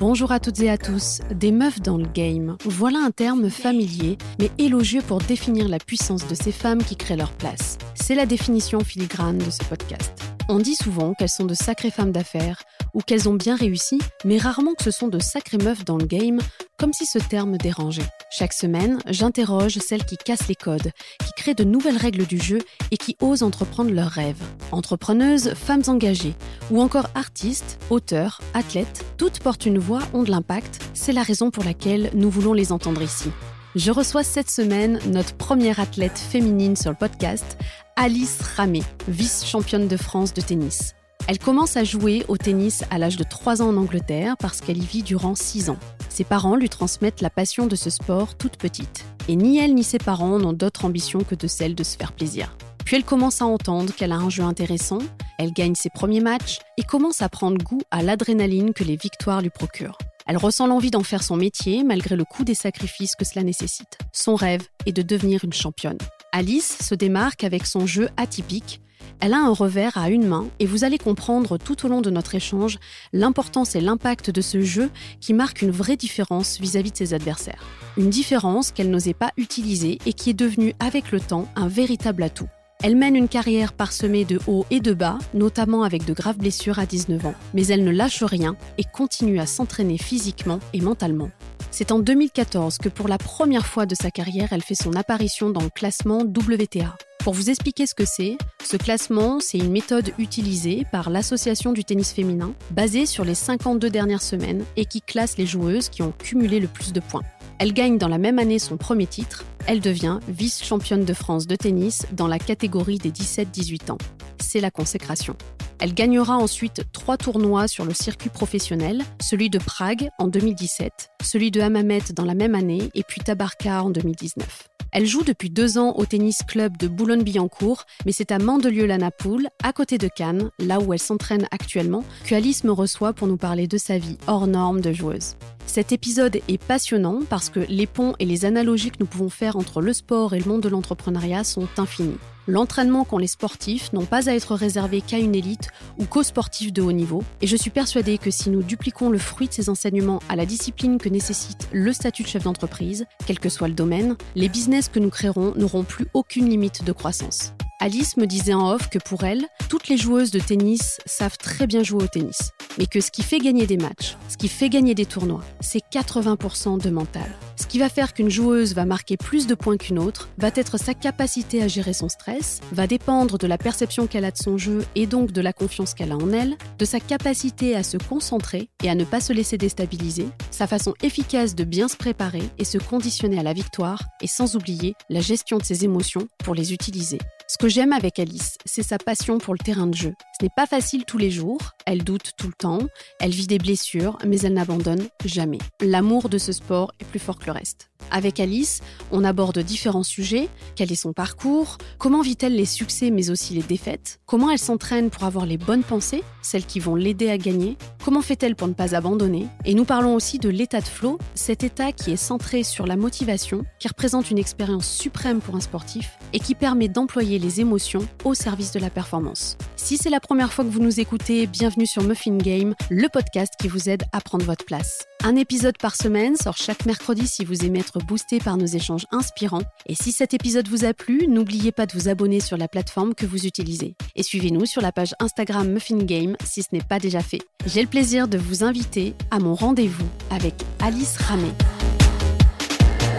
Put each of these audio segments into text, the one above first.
Bonjour à toutes et à tous, des meufs dans le game. Voilà un terme familier, mais élogieux pour définir la puissance de ces femmes qui créent leur place. C'est la définition filigrane de ce podcast. On dit souvent qu'elles sont de sacrées femmes d'affaires ou qu'elles ont bien réussi, mais rarement que ce sont de sacrées meufs dans le game, comme si ce terme dérangeait. Chaque semaine, j'interroge celles qui cassent les codes, qui créent de nouvelles règles du jeu et qui osent entreprendre leurs rêves. Entrepreneuses, femmes engagées, ou encore artistes, auteurs, athlètes, toutes portent une voix, ont de l'impact. C'est la raison pour laquelle nous voulons les entendre ici. Je reçois cette semaine notre première athlète féminine sur le podcast, Alice Ramé, vice-championne de France de tennis. Elle commence à jouer au tennis à l'âge de 3 ans en Angleterre parce qu'elle y vit durant 6 ans. Ses parents lui transmettent la passion de ce sport toute petite. Et ni elle ni ses parents n'ont d'autre ambition que de celle de se faire plaisir. Puis elle commence à entendre qu'elle a un jeu intéressant, elle gagne ses premiers matchs et commence à prendre goût à l'adrénaline que les victoires lui procurent. Elle ressent l'envie d'en faire son métier malgré le coût des sacrifices que cela nécessite. Son rêve est de devenir une championne. Alice se démarque avec son jeu atypique. Elle a un revers à une main et vous allez comprendre tout au long de notre échange l'importance et l'impact de ce jeu qui marque une vraie différence vis-à-vis de ses adversaires. Une différence qu'elle n'osait pas utiliser et qui est devenue avec le temps un véritable atout. Elle mène une carrière parsemée de hauts et de bas, notamment avec de graves blessures à 19 ans, mais elle ne lâche rien et continue à s'entraîner physiquement et mentalement. C'est en 2014 que pour la première fois de sa carrière, elle fait son apparition dans le classement WTA. Pour vous expliquer ce que c'est, ce classement, c'est une méthode utilisée par l'Association du tennis féminin, basée sur les 52 dernières semaines et qui classe les joueuses qui ont cumulé le plus de points. Elle gagne dans la même année son premier titre, elle devient vice-championne de France de tennis dans la catégorie des 17-18 ans. C'est la consécration. Elle gagnera ensuite trois tournois sur le circuit professionnel, celui de Prague en 2017, celui de Hammamet dans la même année et puis Tabarka en 2019. Elle joue depuis deux ans au tennis club de Boulogne-Billancourt, mais c'est à Mandelieu-la-Napoule, à côté de Cannes, là où elle s'entraîne actuellement, que Alice me reçoit pour nous parler de sa vie hors norme de joueuse. Cet épisode est passionnant parce que les ponts et les analogies que nous pouvons faire entre le sport et le monde de l'entrepreneuriat sont infinis. L'entraînement qu'ont les sportifs n'ont pas à être réservé qu'à une élite ou qu'aux sportifs de haut niveau, et je suis persuadée que si nous dupliquons le fruit de ces enseignements à la discipline que nécessite le statut de chef d'entreprise, quel que soit le domaine, les business que nous créerons n'auront plus aucune limite de croissance. Alice me disait en off que pour elle, toutes les joueuses de tennis savent très bien jouer au tennis, mais que ce qui fait gagner des matchs, ce qui fait gagner des tournois, c'est 80% de mental. Ce qui va faire qu'une joueuse va marquer plus de points qu'une autre va être sa capacité à gérer son stress, va dépendre de la perception qu'elle a de son jeu et donc de la confiance qu'elle a en elle, de sa capacité à se concentrer et à ne pas se laisser déstabiliser, sa façon efficace de bien se préparer et se conditionner à la victoire, et sans oublier la gestion de ses émotions pour les utiliser. Ce que j'aime avec Alice, c'est sa passion pour le terrain de jeu. Ce n'est pas facile tous les jours, elle doute tout le temps, elle vit des blessures, mais elle n'abandonne jamais. L'amour de ce sport est plus fort que le reste. Avec Alice, on aborde différents sujets. Quel est son parcours? Comment vit-elle les succès mais aussi les défaites? Comment elle s'entraîne pour avoir les bonnes pensées, celles qui vont l'aider à gagner? Comment fait-elle pour ne pas abandonner? Et nous parlons aussi de l'état de flow, cet état qui est centré sur la motivation, qui représente une expérience suprême pour un sportif et qui permet d'employer les émotions au service de la performance. Si c'est la première fois que vous nous écoutez, bienvenue sur Muffin Game, le podcast qui vous aide à prendre votre place. Un épisode par semaine sort chaque mercredi si vous aimez être boosté par nos échanges inspirants. Et si cet épisode vous a plu, n'oubliez pas de vous abonner sur la plateforme que vous utilisez. Et suivez-nous sur la page Instagram Muffin Game si ce n'est pas déjà fait. J'ai le plaisir de vous inviter à mon rendez-vous avec Alice Ramé.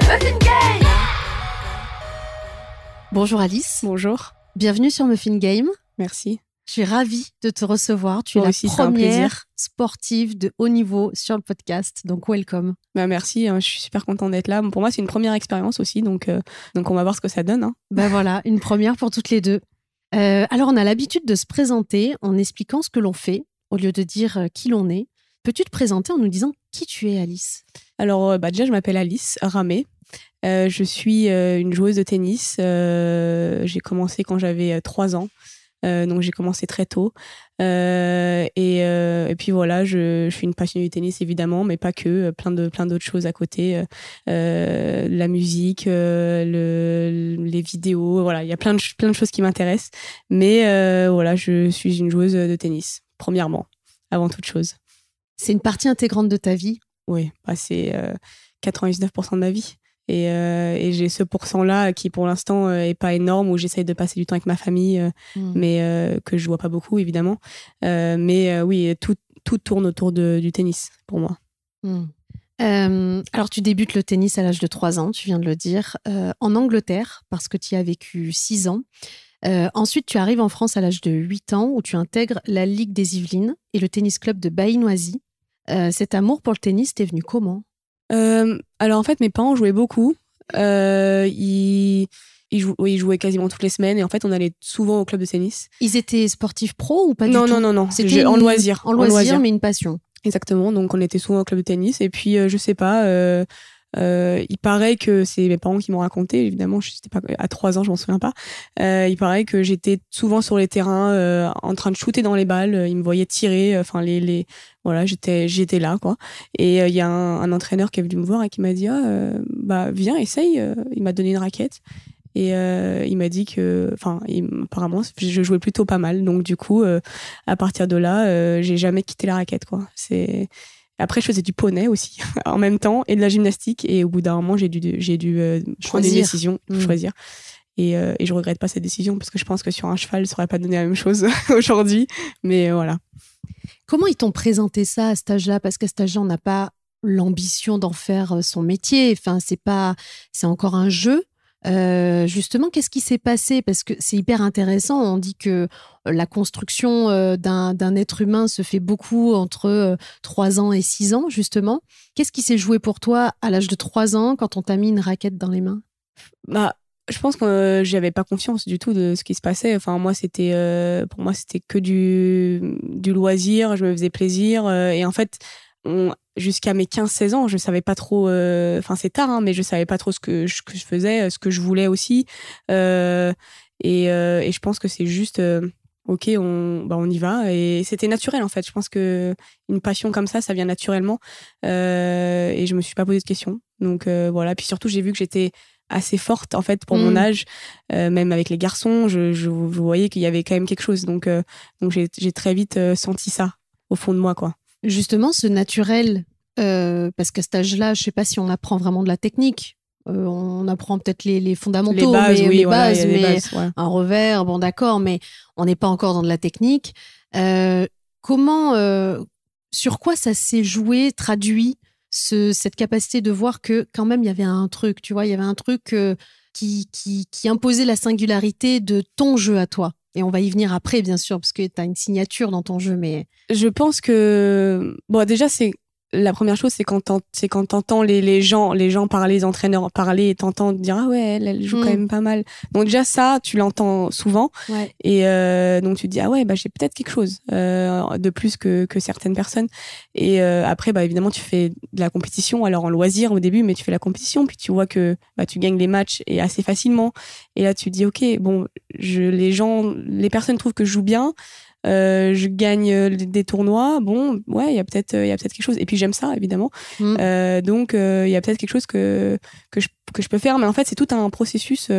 Muffin Game Bonjour Alice. Bonjour. Bienvenue sur Muffin Game. Merci. Je suis ravie de te recevoir. Tu es la première sportive de haut niveau sur le podcast, donc welcome. Bah merci, hein, je suis super contente d'être là. Pour moi, c'est une première expérience aussi, donc, euh, donc on va voir ce que ça donne. Hein. Ben voilà, une première pour toutes les deux. Euh, alors, on a l'habitude de se présenter en expliquant ce que l'on fait, au lieu de dire euh, qui l'on est. Peux-tu te présenter en nous disant qui tu es, Alice? Alors, bah, déjà, je m'appelle Alice Ramé. je suis une joueuse de tennis. J'ai commencé quand j'avais 3 ans. Euh, donc j'ai commencé très tôt. Euh, et, euh, et, puis voilà, je, je, suis une passionnée du tennis évidemment, mais pas que, plein de plein d'autres choses à côté, la musique, le, les vidéos, voilà, il y a plein de plein de choses qui m'intéressent. Mais voilà, je suis une joueuse de tennis premièrement. avant toute chose. C'est une partie intégrante de ta vie? Oui, bah, c'est 99% de ma vie. Et, j'ai ce pourcent-là qui, pour l'instant, est pas énorme, où j'essaye de passer du temps avec ma famille, hmm. mais que je vois pas beaucoup, évidemment. mais oui, tout, tout tourne autour de, du tennis, pour moi. Euh, alors, tu débutes le tennis à l'âge de 3 ans, tu viens de le dire, euh, en Angleterre, parce que tu y as vécu 6 ans. Euh, ensuite, tu arrives en France à l'âge de 8 ans, où tu intègres la Ligue des Yvelines et le tennis club de Baïnoisy. cet amour pour le tennis t'est venu comment? Alors, en fait, mes parents jouaient beaucoup. ils... Ils, jouaient quasiment toutes les semaines et en fait on allait souvent au club de tennis. Ils étaient sportifs pro ou pas du tout Non, non, non, C'était en loisir. En loisir, mais une passion. Exactement. Donc, on était souvent au club de tennis. Et puis, euh, je sais pas, euh, euh, il paraît que c'est mes parents qui m'ont raconté. Évidemment, je pas à trois ans, je m'en souviens pas. il paraît que j'étais souvent sur les terrains en train de shooter dans les balles. Ils me voyaient tirer. Enfin, les, les voilà, j'étais j'étais là quoi. Et il y a un, entraîneur qui est venu me voir et qui m'a dit ah, bah viens, essaye. il m'a donné une raquette. Et euh, il m'a dit que, enfin, apparemment, je jouais plutôt pas mal. Donc, du coup, euh, à partir de là, euh, j'ai jamais quitté la raquette, quoi. C'est. Après, je faisais du poney aussi, en même temps, et de la gymnastique. Et au bout d'un moment, j'ai dû, j'ai dû prendre des décisions, mmh. choisir. Et, et je regrette pas cette décision parce que je pense que sur un cheval, ça aurait pas donné la même chose aujourd'hui. Mais voilà. Comment ils t'ont présenté ça à cet âge-là? Parce qu'à cet âge-là, on n'a pas l'ambition d'en faire son métier. Enfin, c'est pas, c'est encore un jeu. Euh, justement, qu'est-ce qui s'est passé? Parce que c'est hyper intéressant. On dit que euh, la construction euh, d'un être humain se fait beaucoup entre 3 ans et 6 ans, justement. Qu'est-ce qui s'est joué pour toi à l'âge de 3 ans quand on t'a mis une raquette dans les mains? Bah, je pense que j'avais pas confiance du tout de ce qui se passait. Enfin, moi, c'était, pour moi, c'était que du, du loisir. Je me faisais plaisir. et en fait, jusqu'à mes 15-16 ans, je savais pas trop, euh, enfin c'est tard, hein, mais je savais pas trop ce que je, que je, faisais, ce que je voulais aussi. Euh, et, euh, et, je pense que c'est juste, ok, on, bah, on y va. Et c'était naturel en fait. Je pense que une passion comme ça, ça vient naturellement. et je me suis pas posé de questions. Donc voilà. Puis surtout, j'ai vu que j'étais assez forte en fait pour mon mmh. âge, même avec les garçons. Je, je, voyais qu'il y avait quand même quelque chose. Donc, donc j'ai très vite senti ça au fond de moi, quoi justement ce naturel, euh, parce qu'à cet âge-là, je sais pas si on apprend vraiment de la technique. Euh, on apprend peut-être les, fondamentaux, les bases, mais, les bases, mais un revers, bon d'accord, mais on n'est pas encore dans de la technique. Euh, comment, sur quoi ça s'est joué, traduit cette capacité de voir que quand même il y avait un truc, tu vois, il y avait un truc qui, qui imposait la singularité de ton jeu à toi? Et on va y venir après, bien sûr, parce que tu as une signature dans ton jeu, mais... Je pense que... Bon, déjà, c'est la première chose, c'est quand c'est quand t'entends les, les gens, les gens parler, les entraîneurs parler, et t'entends dire ah ouais, elle, joue quand mm. même pas mal. Donc déjà ça, tu l'entends souvent, et euh, donc tu te dis ah ouais, bah j'ai peut-être quelque chose euh, de plus que, que certaines personnes. Et euh, après, bah évidemment, tu fais de la compétition, alors en loisir au début, mais tu fais la compétition, puis tu vois que bah tu gagnes les matchs et assez facilement. Et là, tu te dis ok, bon, je les gens, les personnes trouvent que je joue bien. Euh, je gagne euh, des tournois. Bon, ouais, il y a peut-être il y a peut-être quelque chose. Et puis j'aime ça évidemment. Mm. Euh, donc il y a peut-être quelque chose que que je, que je peux faire. Mais en fait, c'est tout un processus.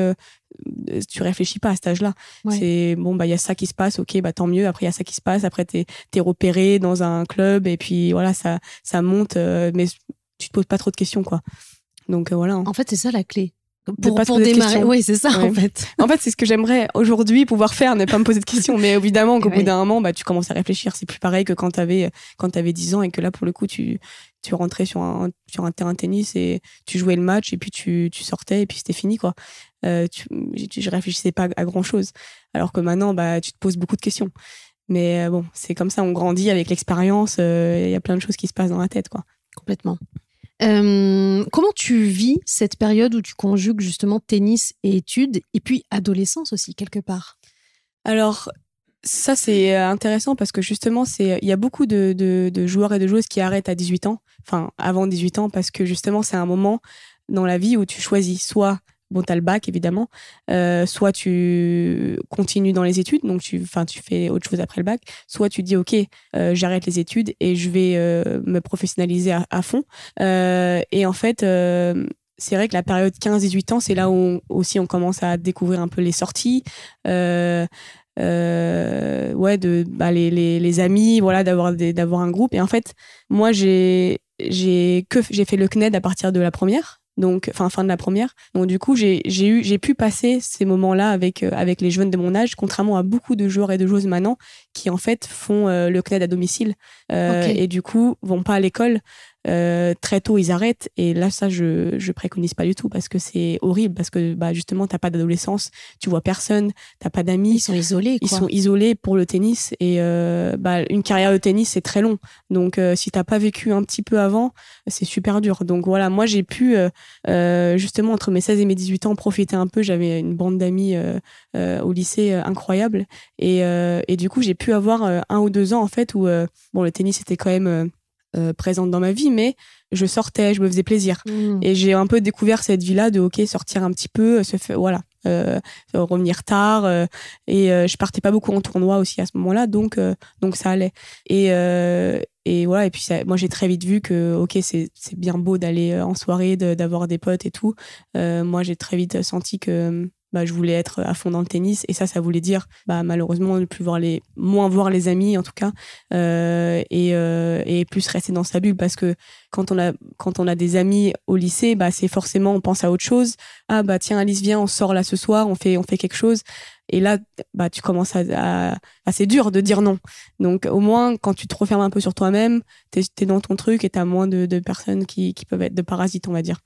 tu réfléchis pas à cet âge-là. C'est bon, bah il y a ça qui se passe. Ok, bah tant mieux. Après il y a ça qui se passe. Après t'es es repéré dans un club et puis voilà, ça ça monte. mais tu te poses pas trop de questions quoi. Donc voilà. Hein. En fait, c'est ça la clé pour, pas démarrer. Oui, c'est ça, en fait. En fait, c'est ce que j'aimerais aujourd'hui pouvoir faire, ne pas me poser de questions. Mais évidemment qu'au bout d'un moment, bah, tu commences à réfléchir. C'est plus pareil que quand tu avais, quand avais 10 ans et que là, pour le coup, tu, tu rentrais sur un, sur un terrain de tennis et tu jouais le match et puis tu, tu sortais et puis c'était fini, quoi. Euh, tu, je réfléchissais pas à grand chose. Alors que maintenant, bah, tu te poses beaucoup de questions. Mais euh, bon, c'est comme ça, on grandit avec l'expérience. Euh, il y a plein de choses qui se passent dans la tête, quoi. Complètement. Euh, comment tu vis cette période où tu conjugues justement tennis et études, et puis adolescence aussi, quelque part? Alors, ça, c'est intéressant parce que justement, c'est il y a beaucoup de, de, joueurs et de joueuses qui arrêtent à 18 ans, enfin avant 18 ans, parce que justement, c'est un moment dans la vie où tu choisis soit bon, tu as le bac évidemment, euh, soit tu continues dans les études, donc tu, tu fais autre chose après le bac, soit tu dis ok, euh, j'arrête les études et je vais euh, me professionnaliser à, fond. et en fait, c'est vrai que la période 15-18 ans, c'est là où aussi on commence à découvrir un peu les sorties. ouais, de bah, les, les, les, amis, voilà, d'avoir d'avoir un groupe. Et en fait, moi, j'ai j'ai que j'ai fait le CNED à partir de la première donc enfin fin de la première. Donc du coup, j'ai eu j'ai pu passer ces moments-là avec euh, avec les jeunes de mon âge, contrairement à beaucoup de joueurs et de joueuses maintenant qui en fait font euh, le CNED à domicile euh, et du coup vont pas à l'école. Euh, très tôt ils arrêtent. Et là ça je je préconise pas du tout parce que c'est horrible. Parce que bah justement t'as pas d'adolescence tu vois personne t'as pas d'amis. Ils sont isolés ils sont isolés pour le tennis. Et euh, bah une carrière de tennis c'est très long. Donc euh, si t'as pas vécu un petit peu avant c'est super dur. Donc voilà. Moi j'ai pu justement entre mes 16 et mes 18 ans profiter un peu. J'avais une bande d'amis au lycée incroyable. Et et du coup j'ai pu avoir un ou deux ans en fait où bon le tennis était quand même euh, présente dans ma vie, mais je sortais, je me faisais plaisir. Mmh. Et j'ai un peu découvert cette vie-là de, ok, sortir un petit peu, se fait, voilà, euh, revenir tard. Euh, et je partais pas beaucoup en tournoi aussi à ce moment-là, donc, donc ça allait. Et, et voilà, et puis moi j'ai très vite vu que, ok, c'est bien beau d'aller en soirée, d'avoir des potes et tout. moi j'ai très vite senti que bah, je voulais être à fond dans le tennis et ça ça voulait dire bah, malheureusement ne plus voir les moins voir les amis en tout cas euh, et, euh, et plus rester dans sa bulle parce que quand on a quand on a des amis au lycée bah c'est forcément on pense à autre chose ah bah tiens Alice viens on sort là ce soir on fait on fait quelque chose et là bah tu commences à, à, c'est dur de dire non. Donc au moins quand tu te refermes un peu sur toi-même t'es es dans ton truc et t'as moins de, de personnes qui, qui peuvent être de parasites on va dire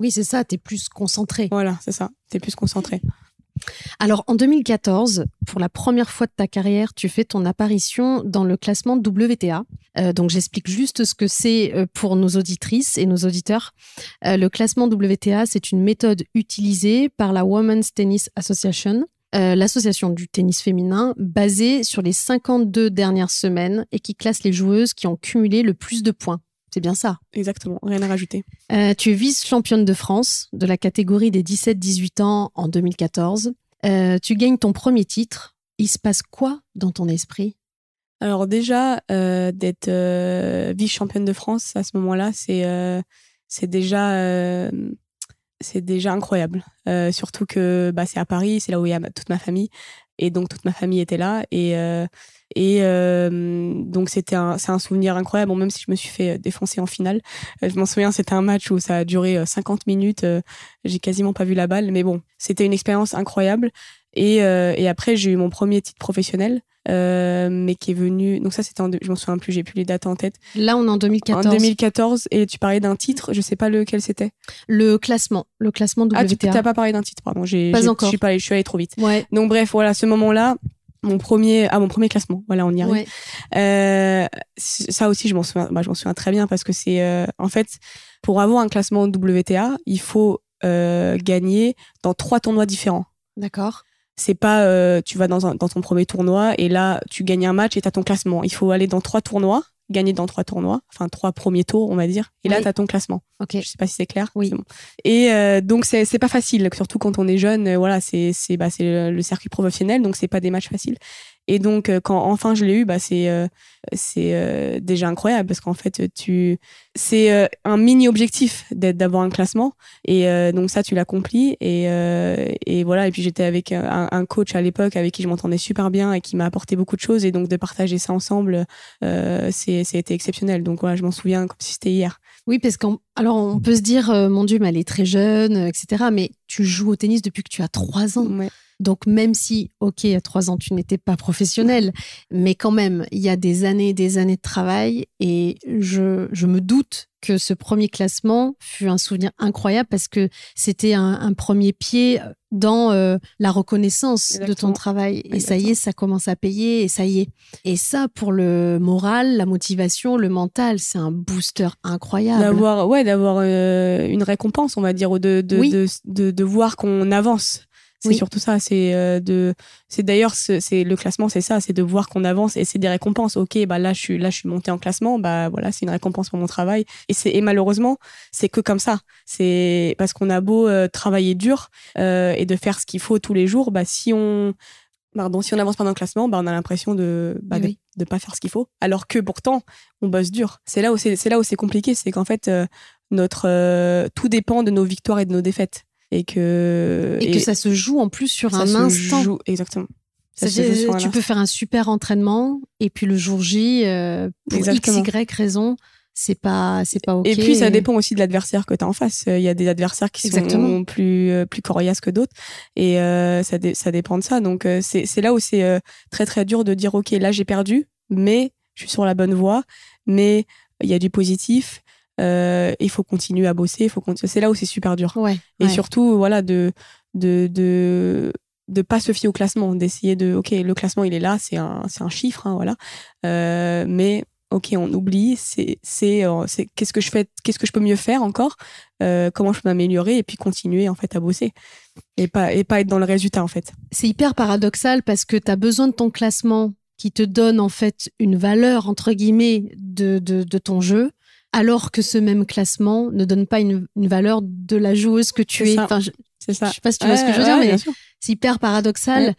oui, c'est ça, tu es plus concentré. Voilà, c'est ça, tu es plus concentré. Alors en 2014, pour la première fois de ta carrière, tu fais ton apparition dans le classement WTA. Euh, donc j'explique juste ce que c'est euh, pour nos auditrices et nos auditeurs. Euh, le classement WTA, c'est une méthode utilisée par la Women's Tennis Association, l'association du tennis féminin, basée sur les 52 dernières semaines et qui classe les joueuses qui ont cumulé le plus de points c'est bien ça. Exactement, rien à rajouter. Euh, tu es vice-championne de France de la catégorie des 17-18 ans en 2014. Euh, tu gagnes ton premier titre. Il se passe quoi dans ton esprit? Alors déjà, euh, d'être vice-championne de France à ce moment-là, c'est c'est déjà c'est déjà incroyable. surtout que bah, c'est à Paris, c'est là où il y a toute ma famille. Et donc toute ma famille était là. Et et euh, donc c'était un, c'est un souvenir incroyable, bon, même si je me suis fait euh, défoncer en finale. Euh, je m'en souviens, c'était un match où ça a duré 50 minutes. J'ai quasiment pas vu la balle, mais bon, c'était une expérience incroyable. Et, et après, j'ai eu mon premier titre professionnel. Euh, mais qui est venu. Donc ça, c'était en. Je m'en souviens plus, j'ai plus les dates en tête. Là, on est en 2014. En 2014, et tu parlais d'un titre, je sais pas lequel c'était. Le classement, le classement WTA. Ah, tu t'as pas parlé d'un titre, pardon. J'ai, pas encore. Je suis pas allée, je suis allée trop vite. Ouais. Donc bref, voilà, ce moment-là, mon premier ah mon premier classement. Voilà on y arrive. Euh, ça aussi je m'en souviens bah, je m'en souviens très bien parce que c'est euh, en fait pour avoir un classement WTA il faut euh, gagner dans trois tournois différents. D'accord. C'est pas tu vas dans, un, dans ton premier tournoi et là tu gagnes un match et t'as ton classement. Il faut aller dans trois tournois gagner dans trois tournois, enfin trois premiers tours, on va dire. Et là, tu as ton classement. Ok. Je sais pas si c'est clair. Oui. Et euh, donc, c'est pas facile, surtout quand on est jeune. Euh, voilà, c'est bah, le, le circuit professionnel, donc c'est pas des matchs faciles. Et donc, euh, quand enfin je l'ai eu, bah, c'est euh, c'est euh, déjà incroyable parce qu'en fait, tu c'est un mini objectif d'être d'avoir un classement. Et donc ça, tu l'accomplis. Et, et voilà. Et puis j'étais avec un, un, coach à l'époque avec qui je m'entendais super bien et qui m'a apporté beaucoup de choses. Et donc de partager ça ensemble, c'est c'était exceptionnel. Donc voilà, je m'en souviens comme si c'était hier. Oui, parce alors on peut se dire, mon Dieu, mais elle est très jeune, etc. Mais tu joues au tennis depuis que tu as trois ans. Ouais. Donc même si, ok, à trois ans, tu n'étais pas professionnel, mais quand même, il y a des années et des années de travail et je, je me doute que ce premier classement fut un souvenir incroyable parce que c'était un, premier pied dans euh, la reconnaissance de ton travail. Et ça y est, ça commence à payer et ça y est. Et ça, pour le moral, la motivation, le mental, c'est un booster incroyable. D'avoir, ouais, d'avoir euh, une récompense, on va dire, de, de, de, de, de voir qu'on avance. C'est surtout ça. C'est euh, de, c'est d'ailleurs, c'est le classement, c'est ça, c'est de voir qu'on avance et c'est des récompenses. Ok, bah là, je suis là, je suis monté en classement. Bah voilà, c'est une récompense pour mon travail. Et c'est et malheureusement, c'est que comme ça. C'est parce qu'on a beau euh, travailler dur euh, et de faire ce qu'il faut tous les jours. Bah si on Pardon, si on avance pas dans le classement, bah on a l'impression de, bah, de, de pas faire ce qu'il faut, alors que pourtant on bosse dur. C'est là où c'est là où c'est compliqué, c'est qu'en fait notre tout dépend de nos victoires et de nos défaites et que et, que ça se joue en plus sur un instant. exactement. tu peux faire un super entraînement et puis le jour J, euh, pour x, y raison, c'est pas c'est pas ok. Et puis ça dépend aussi de l'adversaire que tu as en face. Il y a des adversaires qui sont plus euh, plus coriaces que d'autres et euh, ça ça dépend de ça. Donc euh, c'est c'est là où c'est très très dur de dire ok là j'ai perdu, mais je suis sur la bonne voie, mais il y a du positif. Il faut continuer à bosser. Il faut c'est là où c'est super dur. Ouais, et surtout voilà de de de de pas se fier au classement, d'essayer de ok le classement il est là, c'est un c'est un chiffre hein, voilà, mais ok, on oublie, c'est c'est euh, qu'est-ce que je fais, qu'est-ce que je peux mieux faire encore, euh, comment je peux m'améliorer et puis continuer en fait à bosser et pas et pas être dans le résultat en fait. C'est hyper paradoxal parce que tu as besoin de ton classement qui te donne en fait une valeur entre guillemets de, de, ton jeu alors que ce même classement ne donne pas une, valeur de la joueuse que tu es. Enfin, ça. Je sais pas si tu vois ce que je veux dire, mais c'est hyper paradoxal.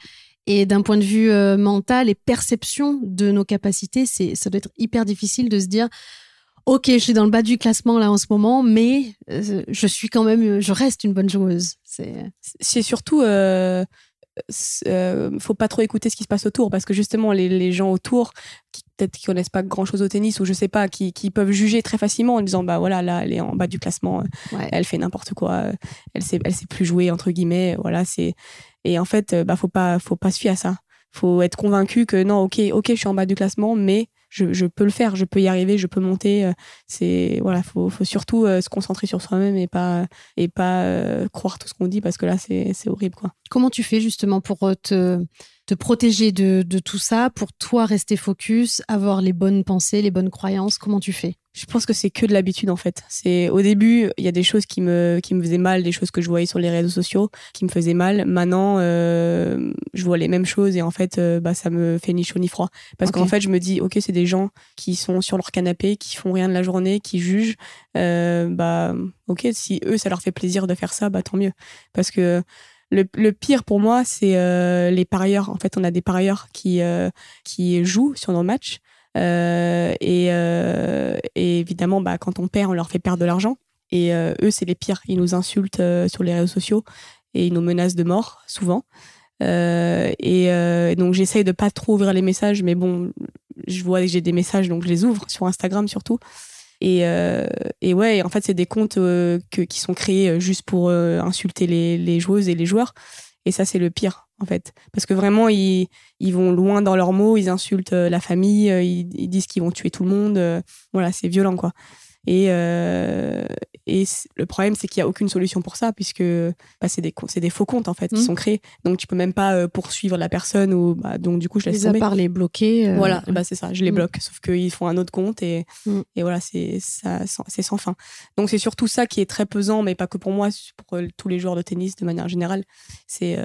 Et d'un point de vue euh, mental et perception de nos capacités, c'est ça doit être hyper difficile de se dire ok, je suis dans le bas du classement là en ce moment, mais euh, je suis quand même, je reste une bonne joueuse. C'est surtout, euh, euh, faut pas trop écouter ce qui se passe autour parce que justement les, les gens autour qui peut-être qui connaissent pas grand chose au tennis ou je sais pas qui, qui peuvent juger très facilement en disant bah voilà là elle est en bas du classement, elle fait n'importe quoi, elle sait elle sait plus jouer entre guillemets, voilà c'est et en fait, euh, bah, faut pas, faut pas se fier à ça. Faut être convaincu que non, ok, ok, je suis en bas du classement, mais je, peux le faire, je peux y arriver, je peux monter. Euh, c'est voilà, faut, surtout euh, se concentrer sur soi-même et pas et pas croire tout ce qu'on dit parce que là, c'est horrible quoi. Comment tu fais justement pour te te protéger de, de tout ça, pour toi rester focus, avoir les bonnes pensées, les bonnes croyances Comment tu fais? Je pense que c'est que de l'habitude en fait. C'est au début, il y a des choses qui me qui me faisaient mal, des choses que je voyais sur les réseaux sociaux qui me faisaient mal. Maintenant, euh, je vois les mêmes choses et en fait, euh, bah ça me fait ni chaud ni froid parce qu'en fait, je me dis ok, c'est des gens qui sont sur leur canapé, qui font rien de la journée, qui jugent. Euh, bah ok, si eux ça leur fait plaisir de faire ça, bah tant mieux. Parce que le, le, pire pour moi, c'est euh, les parieurs. En fait, on a des parieurs qui, euh, qui jouent sur nos matchs euh, euh, et, évidemment, bah, quand on perd, on leur fait perdre de l'argent. Et euh, eux, c'est les pires. Ils nous insultent sur les réseaux sociaux et ils nous menacent de mort, souvent. et donc, j'essaye de pas trop ouvrir les messages, mais bon, je vois que j'ai des messages, donc je les ouvre sur Instagram surtout. Et, ouais, en fait, c'est des comptes qui sont créés juste pour insulter les joueuses et les joueurs. Et ça, c'est le pire, en fait. Parce que vraiment, ils, vont loin dans leurs mots, ils insultent euh, la famille, euh, ils, disent qu'ils vont tuer tout le monde. Euh, voilà, c'est violent, quoi. Et, et le problème, c'est qu'il n'y a aucune solution pour ça, puisque bah, c'est des, des faux comptes, en fait, qui mmh. sont créés. Donc, tu peux même pas poursuivre la personne, ou bah, donc du coup, je laisse tomber. à part les bloquer. Voilà, bah, c'est ça, je les mmh. bloque. Sauf qu'ils font un autre compte, et, mmh. et voilà, c'est sans fin. Donc, c'est surtout ça qui est très pesant, mais pas que pour moi, pour tous les joueurs de tennis de manière générale. C'est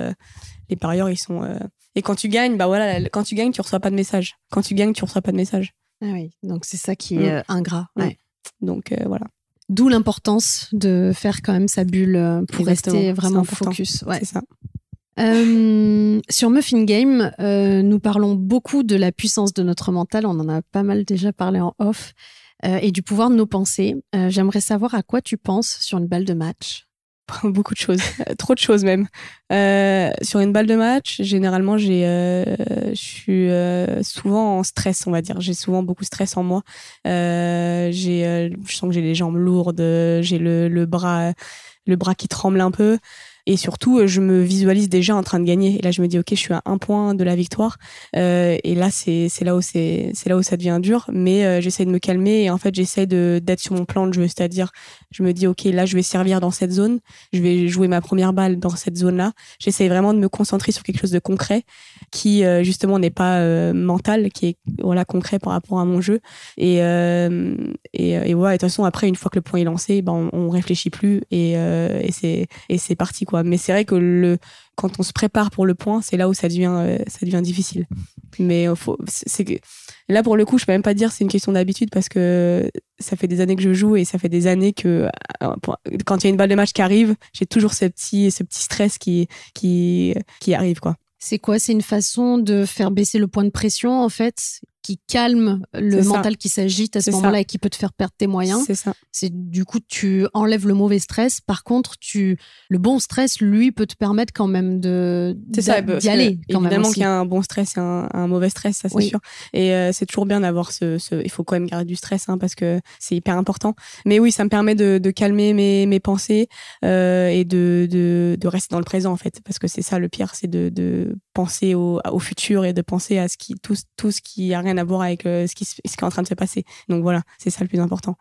les parieurs, ils sont. Euh, et quand tu gagnes, bah voilà, quand tu gagnes, tu reçois pas de message. Quand tu gagnes, tu reçois pas de message. Ah oui, donc c'est ça qui est euh, ingrat. Ouais. Donc euh, voilà. D'où l'importance de faire quand même sa bulle pour rester vraiment focus. Ouais. C'est ça. sur Muffin Game, nous parlons beaucoup de la puissance de notre mental. On en a pas mal déjà parlé en off. et du pouvoir de nos pensées. J'aimerais savoir à quoi tu penses sur une balle de match. beaucoup de choses, trop de choses même. Euh, sur une balle de match, généralement, j'ai, euh, je suis euh, souvent en stress, on va dire. J'ai souvent beaucoup de stress en moi. Euh, j'ai, euh, je sens que j'ai les jambes lourdes, j'ai le, le bras, le bras qui tremble un peu. Et surtout, euh, je me visualise déjà en train de gagner. Et là, je me dis, ok, je suis à un point de la victoire. Euh, et là, c'est là où c'est là où ça devient dur. Mais euh, j'essaie de me calmer et en fait, j'essaie d'être sur mon plan de jeu. C'est-à-dire, je me dis, ok, là, je vais servir dans cette zone. Je vais jouer ma première balle dans cette zone-là. J'essaie vraiment de me concentrer sur quelque chose de concret qui justement n'est pas mental, qui est concret par rapport à mon jeu. Et et, et de toute façon, après, une fois que le point est lancé, ben on, on réfléchit plus et et c'est parti quoi. Mais c'est vrai que le, quand on se prépare pour le point, c'est là où ça devient, euh, ça devient difficile. Mais c'est là pour le coup, je peux même pas dire c'est une question d'habitude parce que ça fait des années que je joue et ça fait des années que euh, quand il y a une balle de match qui arrive, j'ai toujours ce petit, ce petit stress qui, qui, qui arrive quoi. C'est quoi? C'est une façon de faire baisser le point de pression en fait? Qui calme le mental qui s'agite à ce moment-là et qui peut te faire perdre tes moyens. C'est ça. C'est du coup tu enlèves le mauvais stress. Par contre, tu le bon stress, lui, peut te permettre quand même de d'y aller. Quand évidemment qu'il y a un bon stress et un, mauvais stress, ça c'est sûr. Et euh, c'est toujours bien d'avoir ce, ce, Il faut quand même garder du stress hein, parce que c'est hyper important. Mais oui, ça me permet de, de calmer mes, mes pensées euh, et de, de, de rester dans le présent en fait, parce que c'est ça le pire, c'est de, de penser au, au futur et de penser à ce qui tout, tout ce qui a rien à voir avec euh, ce, qui, ce qui est en train de se passer. Donc voilà, c'est ça le plus important.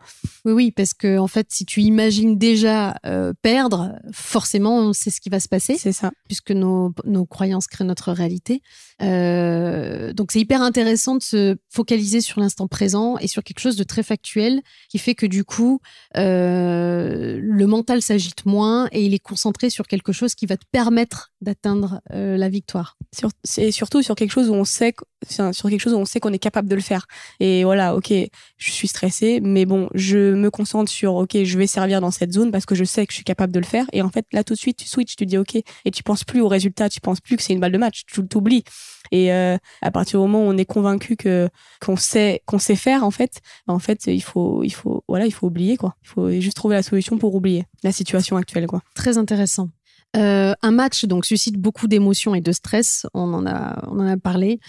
Oui, oui, parce que en fait, si tu imagines déjà euh, perdre, forcément, c'est ce qui va se passer. C'est ça. Puisque nos, nos croyances créent notre réalité. Euh, donc c'est hyper intéressant de se focaliser sur l'instant présent et sur quelque chose de très factuel qui fait que du coup, le mental s'agite moins et il est concentré sur quelque chose qui va te permettre d'atteindre la victoire. Sur, surtout sur quelque chose où on sait sur quelque chose où on sait qu'on est capable de le faire. Et voilà, ok, je suis stressée, mais bon, je me concentre sur ok, je vais servir dans cette zone parce que je sais que je suis capable de le faire. Et en fait, là tout de suite, tu switches, tu dis ok, et tu penses plus au résultat, tu penses plus que c'est une balle de match, tu t'oublies. Et euh, à partir du moment où on est convaincu que qu'on sait qu'on sait faire en fait, en fait, il faut il faut voilà, il faut oublier quoi. Il faut juste trouver la solution pour oublier la situation actuelle quoi. Très intéressant. Euh, un match donc suscite beaucoup d'émotions et de stress. On en a on en a parlé.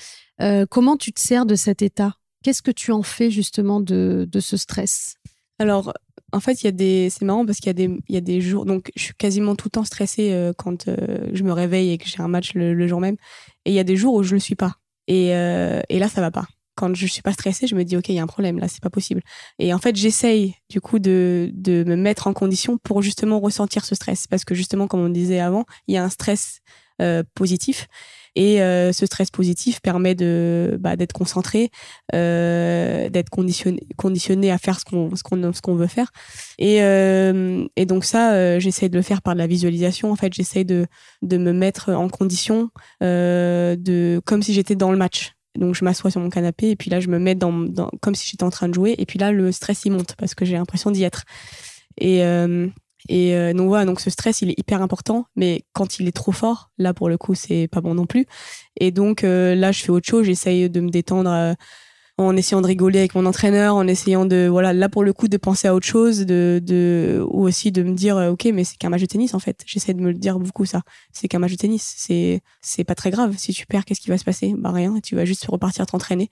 Euh, comment tu te sers de cet état? Qu'est-ce que tu en fais justement de, de ce stress? Alors, en fait, il y a des, c'est marrant parce qu'il y a des, y a des jours, donc je suis quasiment tout le temps stressée euh, quand je me réveille et que j'ai un match le, jour même. Et il y a des jours où je le suis pas. Et, et là, ça va pas. Quand je suis pas stressée, je me dis ok, il y a un problème là, c'est pas possible. Et en fait, j'essaye du coup de, de me mettre en condition pour justement ressentir ce stress parce que justement, comme on disait avant, il y a un stress positif et euh, ce stress positif permet de bah, d'être concentré, euh, d'être conditionné, conditionné à faire ce qu'on ce qu'on ce qu'on veut faire. Et euh, et donc ça, euh, j'essaie de le faire par la visualisation. En fait, j'essaie de de me mettre en condition euh, de comme si j'étais dans le match. Donc je m'assois sur mon canapé et puis là je me mets dans, comme si j'étais en train de jouer et puis là le stress il monte parce que j'ai l'impression d'y être. Et euh, et euh, donc voilà, donc ce stress, il est hyper important, mais quand il est trop fort, là pour le coup, c'est pas bon non plus. Et donc euh, là, je fais autre chose, j'essaye de me détendre en essayant de rigoler avec mon entraîneur, en essayant de voilà là pour le coup de penser à autre chose, de, de ou aussi de me dire ok mais c'est qu'un match de tennis en fait. J'essaie de me le dire beaucoup ça. C'est qu'un match de tennis, c'est c'est pas très grave. Si tu perds, qu'est-ce qui va se passer? Bah rien, tu vas juste repartir t'entraîner.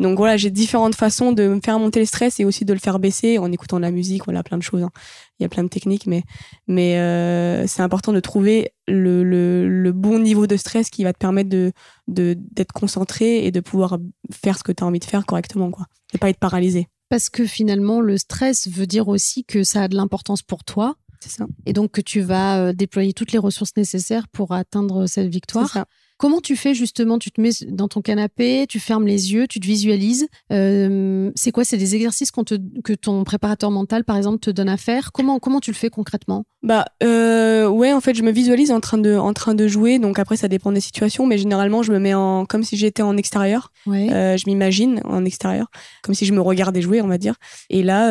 Donc voilà, j'ai différentes façons de me faire monter le stress et aussi de le faire baisser en écoutant de la musique, voilà plein de choses. Hein. Il y a plein de techniques, mais mais euh, c'est important de trouver le, le, le, bon niveau de stress qui va te permettre de d'être concentré et de pouvoir faire ce que tu as envie de faire correctement, quoi. Et pas être paralysé. Parce que finalement, le stress veut dire aussi que ça a de l'importance pour toi. C'est ça. Et donc que tu vas euh, déployer toutes les ressources nécessaires pour atteindre cette victoire. C'est ça. Comment tu fais justement? Tu te mets dans ton canapé, tu fermes les yeux, tu te visualises. Euh, c'est quoi? C'est des exercices que ton préparateur mental, par exemple, te donne à faire? Comment comment tu le fais concrètement? Bah euh, ouais, en fait, je me visualise en train de en train de jouer. Donc après, ça dépend des situations, mais généralement, je me mets en comme si j'étais en extérieur. Euh, je m'imagine en extérieur, comme si je me regardais jouer, on va dire. Et là,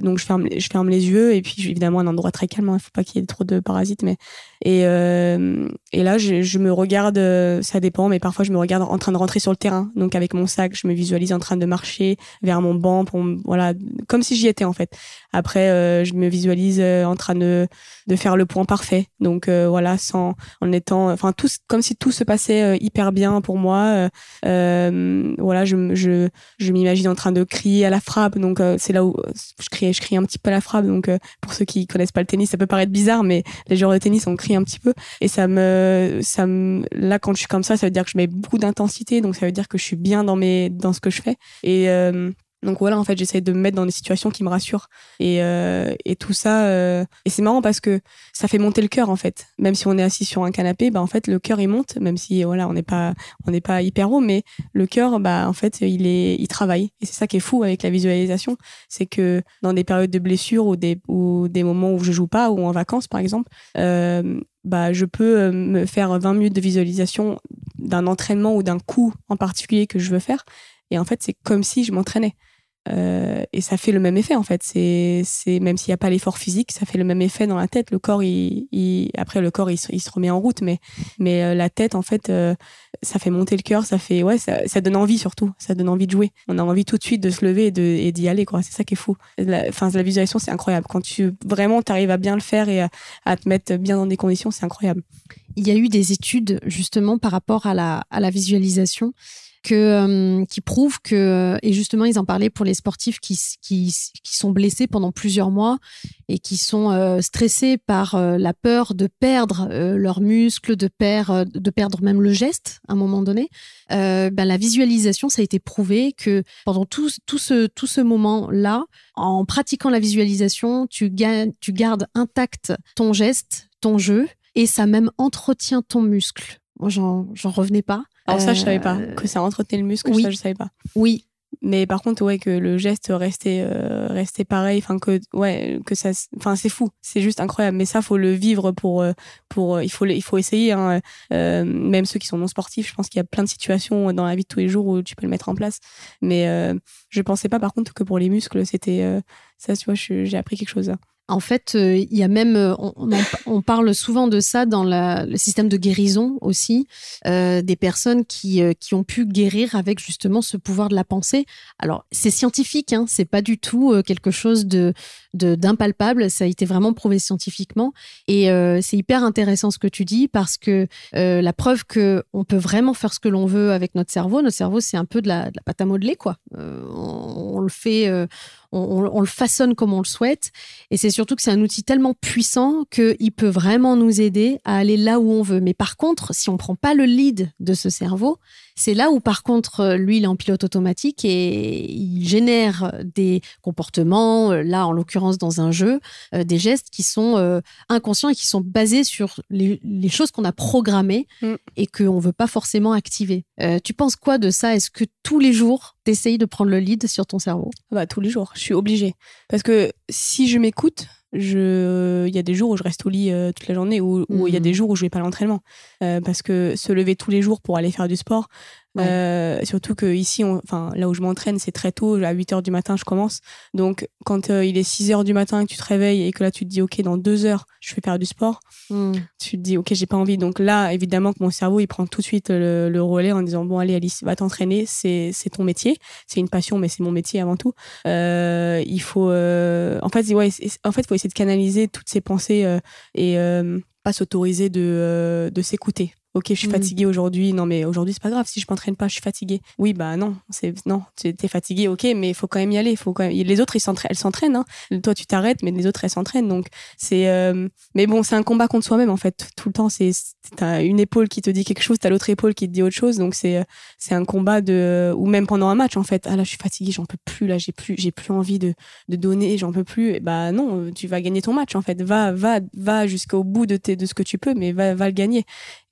donc je ferme je ferme les yeux et puis évidemment un endroit très calme. Il hein, faut pas qu'il y ait trop de parasites, mais et et là, je, je me regarde euh, ça dépend, mais parfois je me regarde en train de rentrer sur le terrain. Donc avec mon sac, je me visualise en train de marcher vers mon banc, voilà, comme si j'y étais en fait. Après, euh, je me visualise euh, en train de, de faire le point parfait. Donc voilà, sans en étant, enfin tout, comme si tout se passait hyper bien pour moi. voilà, je, je, je m'imagine en train de crier à la frappe. Donc c'est là où je crie, je crie un petit peu à la frappe. Donc pour ceux qui connaissent pas le tennis, ça peut paraître bizarre, mais les joueurs de tennis on crie un petit peu et ça me, ça me là, quand je suis comme ça, ça veut dire que je mets beaucoup d'intensité, donc ça veut dire que je suis bien dans mes, dans ce que je fais. Et euh, donc voilà, en fait, j'essaie de me mettre dans des situations qui me rassurent. Et, euh, et tout ça, euh, et c'est marrant parce que ça fait monter le cœur en fait. Même si on est assis sur un canapé, bah en fait le cœur il monte, même si voilà on n'est pas pas hyper haut, mais le cœur, bah en fait il est il travaille. Et c'est ça qui est fou avec la visualisation, c'est que dans des périodes de blessure ou des ou des moments où je joue pas ou en vacances par exemple, euh, bah, je peux me faire 20 minutes de visualisation d'un entraînement ou d'un coup en particulier que je veux faire. Et en fait, c'est comme si je m'entraînais. Euh, et ça fait le même effet en fait. C'est, même s'il n'y a pas l'effort physique, ça fait le même effet dans la tête. Le corps, après le corps, il se, remet en route, mais euh, la tête en fait, euh, ça fait monter le cœur, ça fait ouais, ça, donne envie surtout, ça donne envie de jouer. On a envie tout de suite de se lever et, d'y aller. C'est ça qui est fou. Enfin, la, visualisation, c'est incroyable. Quand tu vraiment t'arrives à bien le faire et à, te mettre bien dans des conditions, c'est incroyable. Il y a eu des études justement par rapport à la visualisation euh, qui prouvent que, et justement, ils en parlaient pour les sportifs qui, qui, qui sont blessés pendant plusieurs mois et qui sont euh, stressés par euh, la peur de perdre leurs muscles, de, perdre, de perdre même le geste à un moment donné. ben, la visualisation, ça a été prouvé que pendant tout, tout ce, tout ce moment-là, en pratiquant la visualisation, tu, tu gardes intact ton geste, ton jeu, et ça même entretient ton muscle. Moi, j'en revenais pas. Alors ça, je savais pas euh, que ça entretenait le muscle. Oui. Ça, je savais pas. Oui. Mais par contre, ouais, que le geste restait, euh, restait pareil. Enfin que, ouais, que ça, enfin c'est fou. C'est juste incroyable. Mais ça, faut le vivre pour, euh, pour, il faut, il faut essayer. Hein. même ceux qui sont non sportifs, je pense qu'il y a plein de situations dans la vie de tous les jours où tu peux le mettre en place. Mais je pensais pas, par contre, que pour les muscles, c'était ça. Tu vois, j'ai appris quelque chose. Là. En fait, euh, il y a même, euh, on, parle souvent de ça dans le système de guérison aussi, euh, des personnes qui, qui ont pu guérir avec justement ce pouvoir de la pensée. Alors, c'est scientifique, hein, c'est pas du tout quelque chose de d'impalpable, ça a été vraiment prouvé scientifiquement. Et c'est hyper intéressant ce que tu dis parce que la preuve que on peut vraiment faire ce que l'on veut avec notre cerveau, notre cerveau c'est un peu de la, pâte à modeler quoi. On, on, le fait on, le façonne comme on le souhaite. Et c'est surtout que c'est un outil tellement puissant qu'il peut vraiment nous aider à aller là où on veut. Mais par contre, si on prend pas le lead de ce cerveau, c'est là où, par contre, euh, lui, il est en pilote automatique et il génère des comportements, euh, là, en l'occurrence, dans un jeu, euh, des gestes qui sont inconscients et qui sont basés sur les, choses qu'on a programmées mm. et qu'on ne veut pas forcément activer. tu penses quoi de ça? Est-ce que tous les jours, tu essayes de prendre le lead sur ton cerveau? Bah, Tous les jours, je suis obligée. Parce que si je m'écoute, je il y a des jours où je reste au lit euh, toute la journée ou il y a des mmh. jours où je vais pas à l'entraînement euh, parce que se lever tous les jours pour aller faire du sport euh, surtout que ici, enfin là où je m'entraîne, c'est très tôt. À 8 heures du matin, je commence. Donc, quand euh, il est 6 heures du matin que tu te réveilles et que là, tu te dis, OK, dans deux heures, je vais faire du sport, hmm. tu te dis, OK, j'ai pas envie. Donc là, évidemment que mon cerveau, il prend tout de suite le, relais en disant, bon, allez, Alice, va t'entraîner. C'est, c'est ton métier. C'est une passion, mais c'est mon métier avant tout. Euh, il faut, en fait, ouais, en fait, faut essayer de canaliser toutes ces pensées et pas s'autoriser de, de s'écouter ok, je suis mm. fatiguée aujourd'hui. Non, mais aujourd'hui, c'est pas grave. Si je m'entraîne pas, je suis fatiguée. Oui, bah non, c'est non, tu es fatiguée, ok, mais il faut quand même y aller. Faut quand même... Les autres, ils s'entraînent, elles s'entraînent. Hein. Toi, tu t'arrêtes, mais les autres, elles s'entraînent. Donc, c'est. Euh, mais bon, c'est un combat contre soi-même, en fait. Tout le temps, c'est. T'as une épaule qui te dit quelque chose, t'as l'autre épaule qui te dit autre chose. Donc, c'est c'est un combat de. Ou même pendant un match, en fait. Ah là, je suis fatiguée, j'en peux plus. Là, j'ai plus, j'ai plus envie de, de donner, j'en peux plus. Et bah non, tu vas gagner ton match, en fait. Va, va, va jusqu'au bout de, tes, de ce que tu peux, mais va, va le gagner.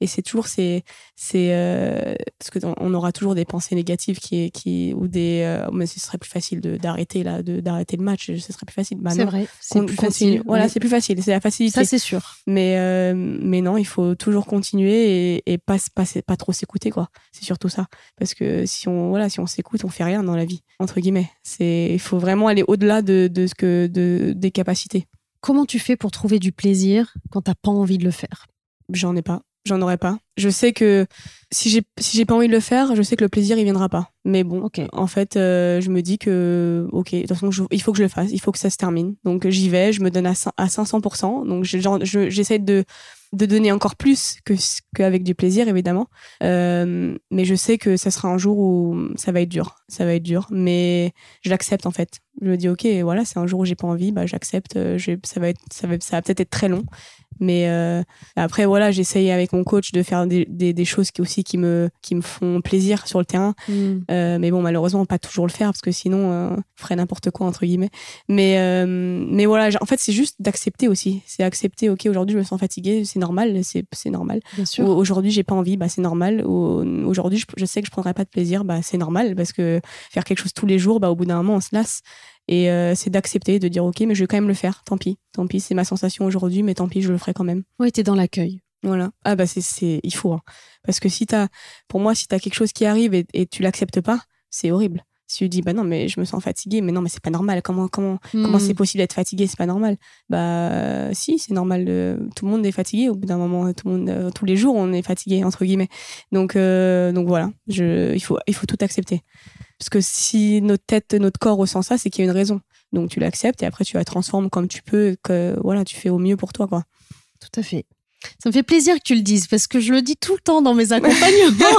Et c'est toujours c'est c'est euh, parce que on aura toujours des pensées négatives qui qui ou des euh, mais ce serait plus facile d'arrêter là de d'arrêter le match ce serait plus facile. Bah, c'est vrai c'est plus facile. Voilà c'est plus facile c'est la facilité. Ça c'est sûr. Mais euh, mais non il faut toujours continuer et, et pas pas pas trop s'écouter quoi. C'est surtout ça. Parce que si on voilà si on s'écoute on fait rien dans la vie entre guillemets. C'est il faut vraiment aller au-delà de, de ce que de des capacités. Comment tu fais pour trouver du plaisir quand t'as pas envie de le faire? J'en ai pas j'en aurais pas. Je sais que si j'ai si j'ai pas envie de le faire, je sais que le plaisir il viendra pas. Mais bon, en fait, euh, je me dis que ok, de toute façon, il faut que je le fasse, il faut que ça se termine. Donc j'y vais, je me donne à, à 500%. Donc j'essaie de de donner encore plus que qu'avec du plaisir évidemment. Euh, mais je sais que ça sera un jour où ça va être dur, ça va être dur. Mais je l'accepte en fait. Je me dis ok, voilà, c'est un jour où j'ai pas envie, bah j'accepte. Euh, ça va être, ça va, ça va peut-être être très long, mais euh, après, voilà, j'essaye avec mon coach de faire des, des, des, choses qui aussi qui me, qui me font plaisir sur le terrain. Mm. Euh, mais bon, malheureusement, pas toujours le faire parce que sinon, euh, ferait n'importe quoi, entre guillemets. Mais, euh, mais voilà, en fait, c'est juste d'accepter aussi. C'est accepter, OK, aujourd'hui, je me sens fatiguée, c'est normal, c'est normal. Aujourd'hui, j'ai pas envie, bah, c'est normal. Aujourd'hui, je, je, sais que je prendrai pas de plaisir, bah, c'est normal parce que faire quelque chose tous les jours, bah, au bout d'un moment, on se lasse. Et euh, c'est d'accepter, de dire ok, mais je vais quand même le faire. Tant pis, tant pis, c'est ma sensation aujourd'hui, mais tant pis, je le ferai quand même. Oui, t'es dans l'accueil. Voilà. Ah bah c'est, il faut. Hein. Parce que si t'as, pour moi, si t'as quelque chose qui arrive et, et tu l'acceptes pas, c'est horrible. Si tu dis, bah non, mais je me sens fatiguée, mais non, mais c'est pas normal. Comment, comment, comment Hmm. c'est possible d'être fatigué C'est pas normal. Bah, si, c'est normal. de- Tout le monde est fatigué. Au bout d'un moment, tout le monde, euh, tous les jours, on est fatigué, entre guillemets. Donc, euh, donc voilà, je, il, faut, il faut tout accepter. Parce que si notre tête, notre corps ressent ça, c'est qu'il y a une raison. Donc tu l'acceptes et après tu la transformes comme tu peux, et que voilà, tu fais au mieux pour toi, quoi. Tout à fait. Ça me fait plaisir que tu le dises parce que je le dis tout le temps dans mes accompagnements.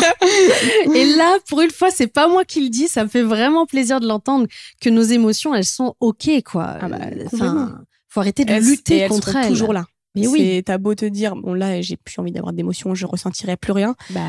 Et là, pour une fois, c'est pas moi qui le dis. Ça me fait vraiment plaisir de l'entendre que nos émotions, elles sont ok, quoi. Ah bah, Euh, faut arrêter de Elles- lutter elles contre elles. toujours là. Mais oui. T'as beau te dire, bon là, j'ai plus envie d'avoir d'émotions, je ressentirai plus rien. Bah,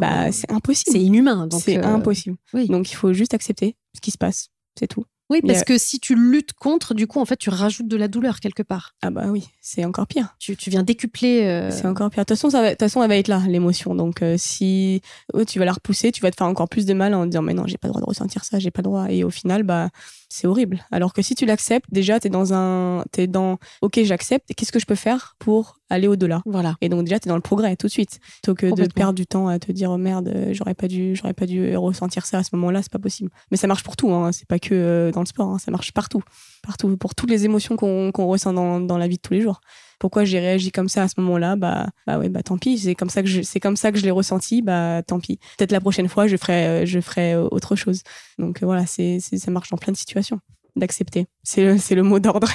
Bah, c'est impossible. c'est inhumain. C'est euh, impossible. oui. Donc il faut juste accepter ce qui se passe. C'est tout. Oui, parce a- que si tu luttes contre, du coup, en fait, tu rajoutes de la douleur quelque part. Ah bah oui, c'est encore pire. Tu, tu viens décupler. euh, C'est encore pire. De toute façon, ça va, toute façon, elle va être là, l'émotion. Donc, euh, si oh, tu vas la repousser, tu vas te faire encore plus de mal en disant, mais non, j'ai pas le droit de ressentir ça, j'ai pas le droit. Et au final, bah, c'est horrible. Alors que si tu l'acceptes, déjà, t'es dans un, t'es dans, ok, j'accepte. Qu'est-ce que je peux faire pour aller au-delà? Voilà. Et donc, déjà, t'es dans le progrès tout de suite. Plutôt que de perdre du temps à te dire, oh merde, euh, j'aurais pas dû, j'aurais pas dû ressentir ça à ce moment-là, c'est pas possible. Mais ça marche pour tout, hein. C'est pas que euh, dans le sport, hein. Ça marche partout. Partout. Pour toutes les émotions qu'on qu'on ressent dans, dans la vie de tous les jours pourquoi j'ai réagi comme ça à ce moment-là bah bah ouais bah tant pis c'est comme ça que je c'est comme ça que je l'ai ressenti bah tant pis peut-être la prochaine fois je ferai euh, je ferai euh, autre chose donc euh, voilà c'est ça marche dans plein de situations d'accepter c'est le, c'est le mot d'ordre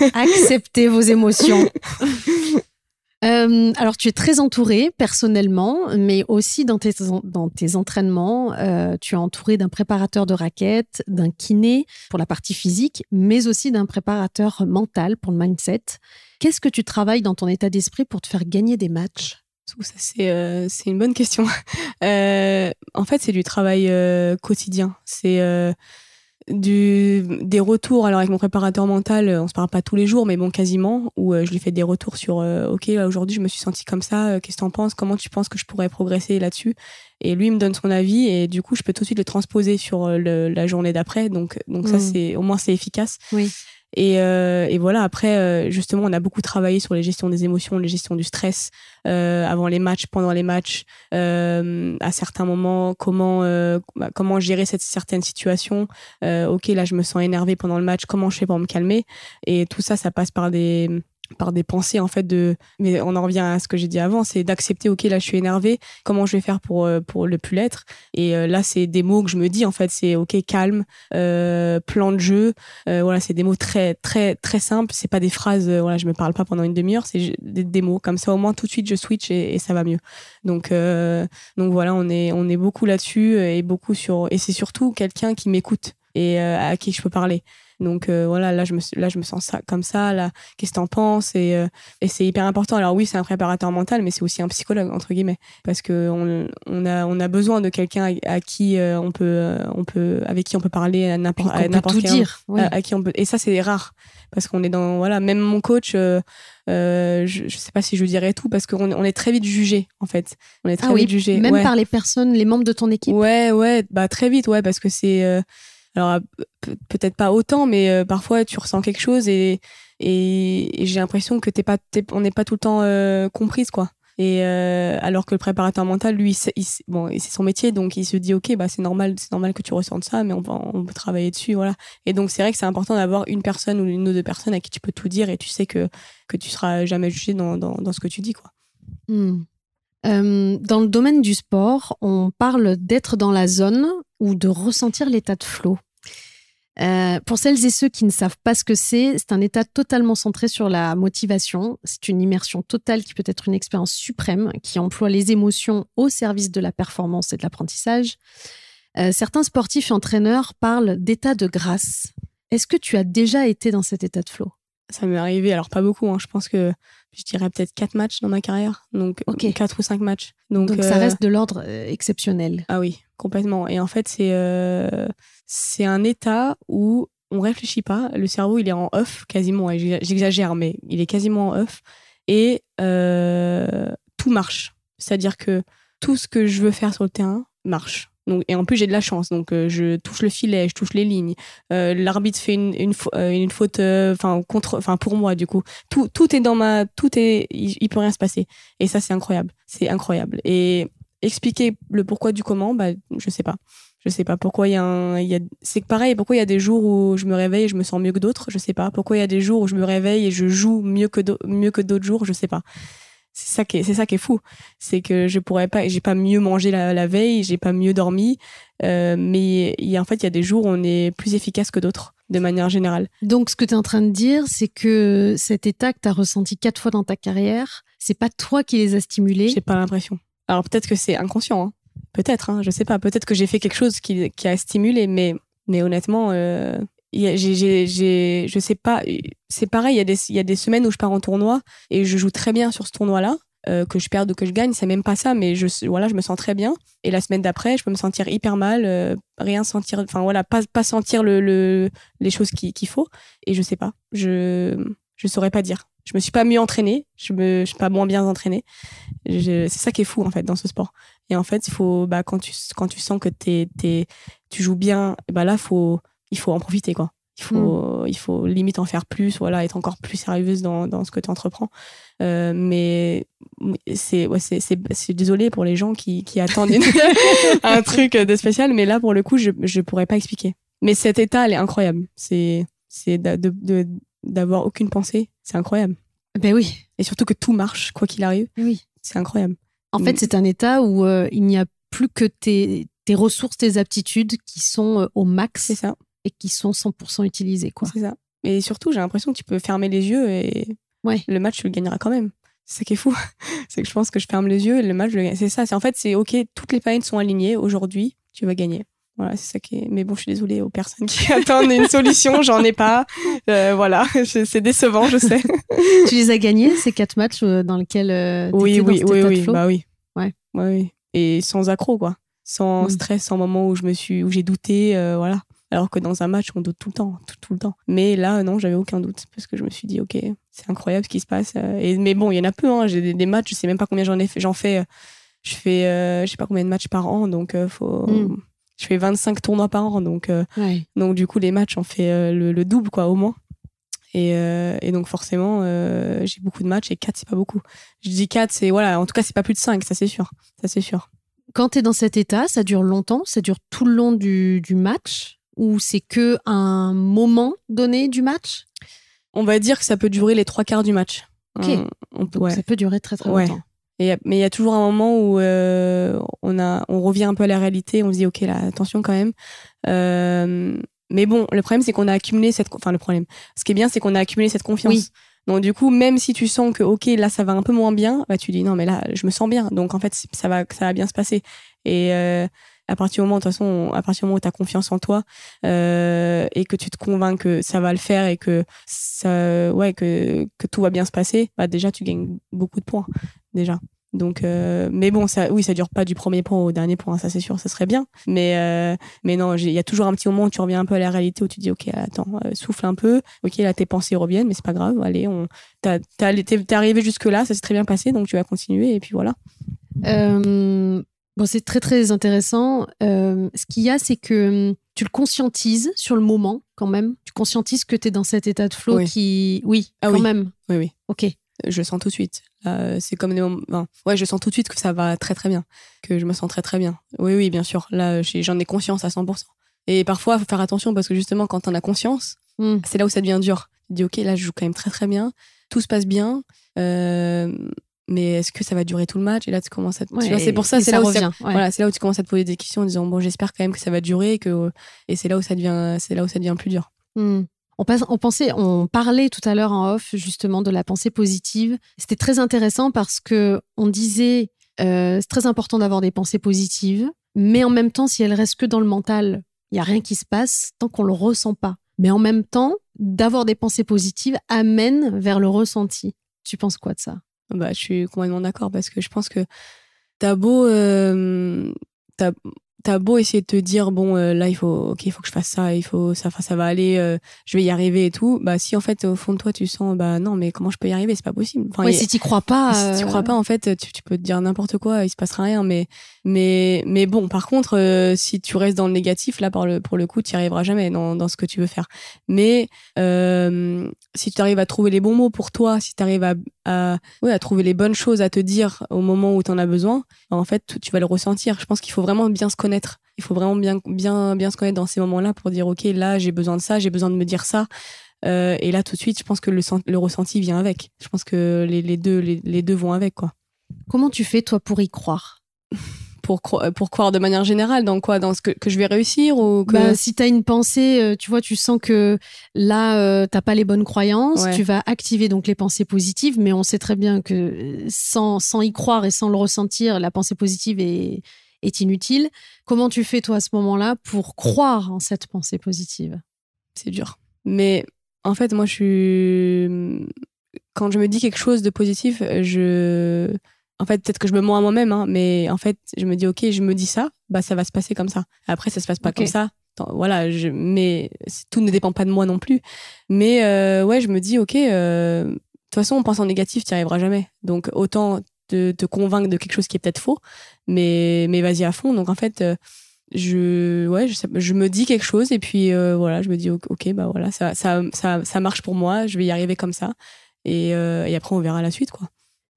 Acceptez vos émotions. Euh, alors, tu es très entouré personnellement, mais aussi dans tes, dans tes entraînements. euh, tu es entouré d'un préparateur de raquettes, d'un kiné pour la partie physique, mais aussi d'un préparateur mental pour le mindset. Qu'est-ce que tu travailles dans ton état d'esprit pour te faire gagner des matchs? Ça c'est euh, c'est une bonne question. Euh, en fait c'est du travail euh, quotidien. C'est du des retours. Alors avec mon préparateur mental on se parle pas tous les jours mais bon quasiment où je lui fais des retours sur ok là, aujourd'hui je me suis sentie comme ça qu'est-ce que t'en penses? Comment tu penses que je pourrais progresser là-dessus? Et lui il me donne son avis et du coup je peux tout de suite le transposer sur le- la journée d'après. Donc donc ça Mm. c'est au moins c'est efficace. Oui. Et, euh, et voilà après euh, justement on a beaucoup travaillé sur les gestions des émotions les gestions du stress euh, avant les matchs pendant les matchs euh, à certains moments comment euh, bah, comment gérer cette certaine situation. Euh, ok là je me sens énervée pendant le match comment je fais pour me calmer? Et tout ça ça passe par des par des pensées en fait de mais on en revient à ce que j'ai dit avant c'est d'accepter ok là je suis énervée comment je vais faire pour euh, pour le plus l'être? Et euh, là c'est des mots que je me dis en fait c'est ok calme euh, plan de jeu voilà c'est des mots très très très simples c'est pas des phrases euh, voilà je me parle pas pendant une demi-heure c'est des, mots comme ça au moins tout de suite je switch et, et ça va mieux. Donc donc voilà on est on est beaucoup là-dessus et beaucoup sur et c'est surtout quelqu'un qui m'écoute et à qui je peux parler donc euh, voilà là je me là je me sens ça comme ça là qu'est-ce que t'en penses? Et euh, et c'est hyper important alors oui c'est un préparateur mental mais c'est aussi un psychologue entre guillemets parce que on, on a on a besoin de quelqu'un à, à qui euh, on peut on peut avec qui on peut parler à n'importe On à peut n'importe tout quel dire. à, à qui on peut et ça c'est rare parce qu'on est dans voilà même mon coach euh, je, je sais pas si je dirais tout parce qu'on on est très vite jugé en fait on est très Ah oui, vite jugé même ouais. par les personnes, les membres de ton équipe? Ouais, ouais, bah très vite, ouais, parce que c'est. euh, alors euh, pe- peut-être pas autant, mais euh, parfois tu ressens quelque chose et, j'ai l'impression que t'es pas, on n'est pas tout le temps euh, comprise, quoi. Et alors que le préparateur mental, lui, bon, c'est son métier, donc il se dit ok, bah c'est normal, c'est normal que tu ressentes ça, mais on, on peut travailler dessus, voilà. Et donc c'est vrai que c'est important d'avoir une personne ou une ou deux personnes à qui tu peux tout dire et tu sais que que tu seras jamais jugé dans, dans, dans ce que tu dis, quoi. Euh, dans le domaine du sport, on parle d'être dans la zone ou de ressentir l'état de flow. Euh, pour celles et ceux qui ne savent pas ce que c'est, c'est un état totalement centré sur la motivation. C'est une immersion totale qui peut être une expérience suprême qui emploie les émotions au service de la performance et de l'apprentissage. Euh, certains sportifs et entraîneurs parlent d'état de grâce. Est-ce que tu as déjà été dans cet état de flow? Ça m'est arrivé, alors pas beaucoup, hein, je pense que je dirais peut-être quatre matchs dans ma carrière, donc Ok. quatre ou cinq matchs. Donc, Donc ça euh, reste de l'ordre euh, exceptionnel. Ah oui, complètement. Et en fait, c'est euh, c'est un état où on réfléchit pas. Le cerveau, il est en off quasiment. J'exagère, mais il est quasiment en off. Et euh, tout marche. C'est-à-dire que tout ce que je veux faire sur le terrain marche. Et en plus, j'ai de la chance. Donc, euh, je touche le filet, je touche les lignes. Euh, L'arbitre fait une, une, euh, faute, enfin contre, enfin pour moi du coup. Tout, tout est dans ma, tout est, il, il peut rien se passer. Et ça, c'est incroyable. C'est incroyable. Et expliquer le pourquoi du comment, bah, je sais pas. Je sais pas pourquoi il y a un. A... C'est pareil, pourquoi il y a des jours où je me réveille et je me sens mieux que d'autres, je sais pas. Pourquoi il y a des jours où je me réveille et je joue mieux que, mieux que d'autres jours, je sais pas. C'est ça qui est, c'est ça qui est fou. C'est que je pourrais pas, j'ai pas mieux mangé la, la veille, j'ai pas mieux dormi, euh, mais y a, en fait, il y a des jours où on est plus efficace que d'autres, de manière générale. Donc, ce que tu es en train de dire, c'est que cet état que tu as ressenti quatre fois dans ta carrière, c'est pas toi qui les a stimulés. J'ai pas l'impression. Alors, peut-être que c'est inconscient, hein. Peut-être, hein, je sais pas. Peut-être que j'ai fait quelque chose qui, qui, a stimulé, mais, mais honnêtement, euh, j'ai, je sais pas. C'est pareil, il y, a des, il y a des semaines où je pars en tournoi et je joue très bien sur ce tournoi-là. Euh, que je perde ou que je gagne, c'est même pas ça, mais je, voilà, je me sens très bien. Et la semaine d'après, je peux me sentir hyper mal, euh, rien sentir, enfin voilà, pas, pas sentir le, le les choses qu'il faut. Et je sais pas, je, je saurais pas dire. Je me suis pas mieux entraînée, je me, je suis pas moins bien entraînée. C'est ça qui est fou en fait dans ce sport. Et en fait, il faut, bah, quand tu, quand tu sens que t'es, tu joues bien, bah là, faut, il faut en profiter quoi. Il faut, mm. il faut limite en faire plus, voilà, être encore plus sérieuse dans, dans ce que tu entreprends. Euh, mais c'est, ouais, c'est, c'est, désolé pour les gens qui, qui attendent un truc de spécial, mais là, pour le coup, je, je pourrais pas expliquer. Mais cet état, elle est incroyable. C'est, de, de, d'avoir aucune pensée. C'est incroyable. Ben oui. Et surtout que tout marche, quoi qu'il arrive. Oui. C'est incroyable. En fait, c'est un état où euh, il n'y a plus que tes, tes ressources, tes aptitudes qui sont euh, au max. C'est ça et qui sont 100% utilisés. Quoi. C'est ça. Et surtout, j'ai l'impression que tu peux fermer les yeux et ouais. le match, tu le gagneras quand même. C'est ça qui est fou. c'est que je pense que je ferme les yeux et le match, je le gagne. C'est ça. C'est en fait, c'est OK, toutes les paillettes sont alignées. Aujourd'hui, tu vas gagner. Voilà, c'est ça qui est. Mais bon, je suis désolée aux personnes qui attendent une solution. J'en ai pas. Euh, voilà, c'est décevant, je sais. tu les as gagnés ces quatre matchs euh, dans lesquels euh, oui, oui, oui, oui, bah oui. Ouais. ouais. oui. Et sans accro, quoi. Sans mm. stress, sans moment où je me suis, où j'ai douté, voilà. Alors que dans un match, on doute tout le temps, tout, le temps. Mais là, non, j'avais aucun doute parce que je me suis dit, ok, c'est incroyable ce qui se passe. Euh, et, mais bon, il y en a peu. Hein. J'ai des, matchs, je sais même pas combien j'en ai fait. J'en fais, euh, je fais, euh, je sais pas combien de matchs par an, donc faut. Hmm. Je fais 25 tournois par an, donc donc du coup les matchs, on fait le, double quoi au moins. Et, et donc forcément, j'ai beaucoup de matchs et 4 c'est pas beaucoup. Je dis 4, c'est voilà, en tout cas c'est pas plus de 5, ça c'est sûr, ça c'est sûr. Quand tu es dans cet état, ça dure longtemps, ça dure tout le long du, du match? Ou c'est que un moment donné du match? On va dire que ça peut durer les trois quarts du match. Ok. Ça peut durer très très longtemps. Et, mais il y a toujours un moment où euh, on, a, on revient un peu à la réalité, on se dit ok là attention quand même. Euh, mais bon, le problème c'est qu'on a accumulé cette, enfin le problème. Ce qui est bien c'est qu'on a accumulé cette confiance. Donc du coup, même si tu sens que ok là ça va un peu moins bien, bah tu dis non mais là je me sens bien. Donc en fait ça va ça va bien se passer. Et euh, à partir du moment, de toute façon, à partir du moment où tu as confiance en toi euh, et que tu te convaincs que ça va le faire et que ouais, que, tout va bien se passer, bah déjà tu gagnes beaucoup de points déjà. Donc, euh, mais bon, oui, ça dure pas du premier point au dernier point, ça c'est sûr, ça serait bien. Mais, euh, mais non, il y a toujours un petit moment où tu reviens un peu à la réalité où tu dis, ok, attends, souffle un peu. Ok, là tes pensées reviennent, mais c'est pas grave. Allez, on, t'es arrivé jusque là, ça s'est très bien passé, donc tu vas continuer et puis voilà. Euh, Bon, c'est très très intéressant. Euh, ce qu'il y a, c'est que hum, tu le conscientises sur le moment quand même. Tu conscientises que tu es dans cet état de flow qui. Oui, ah, quand oui. même. Oui, oui. Ok. Je sens tout de suite. c'est comme des moments. ouais, je sens tout de suite que ça va très très bien. Que je me sens très très bien. Oui, oui, bien sûr. Là, j'en ai conscience à 100%. Et parfois, il faut faire attention parce que justement, quand on a conscience, hmm. c'est là où ça devient dur. Tu dis, ok, là, je joue quand même très très bien. Tout se passe bien. Euh, mais est-ce que ça va durer tout le match? Et là tu commences à vois c'est pour ça c'est là où voilà c'est là où tu commences à te poser des questions en disant bon j'espère quand même que ça va durer et que et c'est là où ça devient c'est là où ça devient plus dur. Hmm. on, passe, on pensait on parlait tout à l'heure en off justement de la pensée positive. C'était très intéressant parce que on disait euh, c'est très important d'avoir des pensées positives mais en même temps si elles restent que dans le mental il y a rien qui se passe tant qu'on le ressent pas. Mais en même temps d'avoir des pensées positives amène vers le ressenti. Tu penses quoi de ça? Bah, je suis complètement d'accord parce que je pense que t'as beau, euh, t'as beau essayer de te dire bon euh, là il faut ok il faut que je fasse ça il faut ça ça va aller euh, je vais y arriver et tout. Bah si en fait au fond de toi tu sens bah non mais comment je peux y arriver? C'est pas possible. Enfin ouais, si tu crois pas si tu crois pas en fait tu, tu peux te dire n'importe quoi il se passera rien mais mais mais bon par contre si tu restes dans le négatif là pour le pour le coup tu y arriveras jamais dans dans ce que tu veux faire. Mais si tu arrives à trouver les bons mots pour toi si tu arrives à à à trouver les bonnes choses à te dire au moment où tu en as besoin en fait tu vas le ressentir je pense qu'il faut vraiment bien se connaître il il faut vraiment bien, bien, bien se connaître dans ces moments-là pour dire, OK, là, j'ai besoin de ça, j'ai besoin de me dire ça. Euh, et là, tout de suite, je pense que le, le ressenti vient avec. Je pense que les, les deux, les, les, deux vont avec, quoi. Comment tu fais, toi, pour y croire? Pour, pour croire de manière générale dans quoi? Dans ce que, que je vais réussir ou que... bah, Si tu as une pensée, euh, tu vois, tu sens que là, euh, t'as pas les bonnes croyances, tu vas activer donc les pensées positives, mais on sait très bien que sans, sans y croire et sans le ressentir, la pensée positive est, est inutile. Comment tu fais, toi, à ce moment-là, pour croire en cette pensée positive? C'est dur. Mais en fait, moi, je suis. Quand je me dis quelque chose de positif, je en fait, peut-être que je me mens à moi-même, hein, mais en fait, je me dis, ok, je me dis ça, bah ça va se passer comme ça. Après, ça se passe pas comme ça. Voilà, je, mais tout ne dépend pas de moi non plus. Mais euh, ouais, je me dis, ok, euh, de toute façon, on pense en négatif, tu n'y arriveras jamais. Donc autant te, te, convaincre de quelque chose qui est peut-être faux, mais mais vas-y à fond. Donc en fait, euh, je ouais, je, je, me dis quelque chose et puis voilà, je me dis, ok, bah voilà, ça ça ça, ça marche pour moi, je vais y arriver comme ça. Et, et après, on verra la suite, quoi.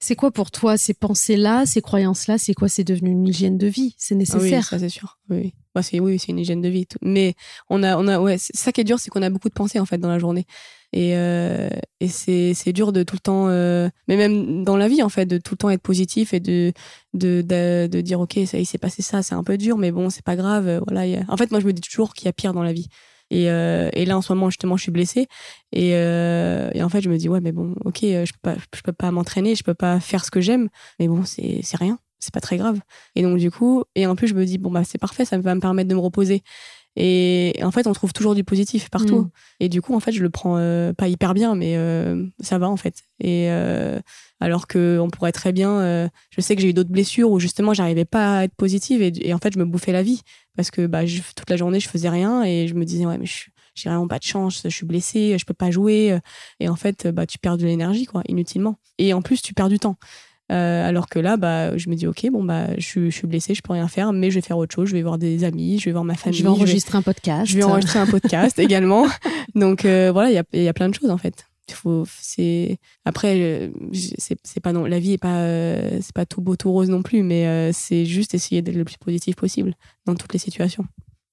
C'est quoi pour toi ces pensées-là, ces croyances-là? C'est quoi? C'est devenu une hygiène de vie C'est nécessaire. Oui, ça c'est sûr. Oui, bah, c'est oui, c'est une hygiène de vie. Mais on a, on a, ouais, ça qui est dur, c'est qu'on a beaucoup de pensées en fait dans la journée. Et, euh, et c'est, dur de tout le temps, euh, mais même dans la vie en fait, de tout le temps être positif et de, de, de, de dire ok, ça, il s'est passé ça, c'est un peu dur, mais bon, c'est pas grave. Voilà. En fait, moi, je me dis toujours qu'il y a pire dans la vie. Et, euh, et, là, en ce moment, justement, je suis blessée. Et, euh, en fait, je me dis, ouais, mais bon, ok, euh, je peux pas, je peux pas m'entraîner, je peux pas faire ce que j'aime, mais bon, c'est rien, c'est pas très grave. Et donc, du coup, et en plus, je me dis, bon, bah, c'est parfait, ça va me permettre de me reposer. Et en fait, on trouve toujours du positif partout. Mm. Et du coup, en fait, je le prends euh, pas hyper bien, mais euh, ça va en fait. Et euh, alors que on pourrait très bien, je sais que j'ai eu d'autres blessures où justement, j'arrivais pas à être positive et, en fait, je me bouffais la vie parce que bah, toute la journée, je faisais rien et je me disais ouais, mais j'ai vraiment pas de chance, je suis blessée, je peux pas jouer. Et en fait, bah, tu perds de l'énergie quoi, inutilement. Et en plus, tu perds du temps. Euh, alors que là, bah, je me dis, ok, bon, bah, je, suis blessée, je peux rien faire, mais je vais faire autre chose. Je vais voir des amis, je vais voir ma famille. Je vais enregistrer un podcast. Je vais enregistrer un podcast également. Donc euh, voilà, il y a, y a, plein de choses en fait. C'est après, euh, c'est pas non, la vie est pas, c'est pas tout beau tout rose non plus, mais c'est juste essayer d'être le plus positif possible dans toutes les situations.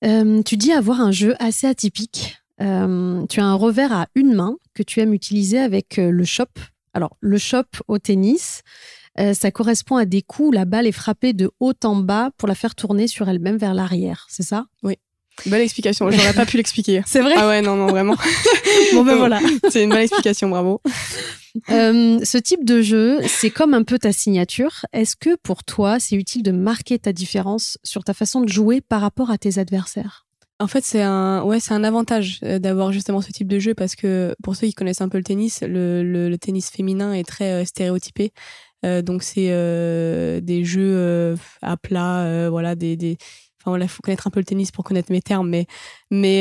tu dis avoir un jeu assez atypique. tu as un revers à une main que tu aimes utiliser avec le shop. Alors, le shop au tennis, euh, ça correspond à des coups où la balle est frappée de haut en bas pour la faire tourner sur elle-même vers l'arrière, c'est ça? Oui. Belle explication, j'aurais pas pu l'expliquer. C'est vrai? Ah ouais, non, non, vraiment. bon ben voilà. C'est une belle explication, bravo. Euh, ce type de jeu, c'est comme un peu ta signature. Est-ce que pour toi, c'est utile de marquer ta différence sur ta façon de jouer par rapport à tes adversaires? En fait, c'est un, ouais, c'est un avantage euh, d'avoir justement ce type de jeu parce que pour ceux qui connaissent un peu le tennis, le, le tennis féminin est très stéréotypé. Euh, donc c'est euh, des jeux euh, à plat, voilà, des, des... Enfin voilà, faut connaître un peu le tennis pour connaître mes termes, mais mais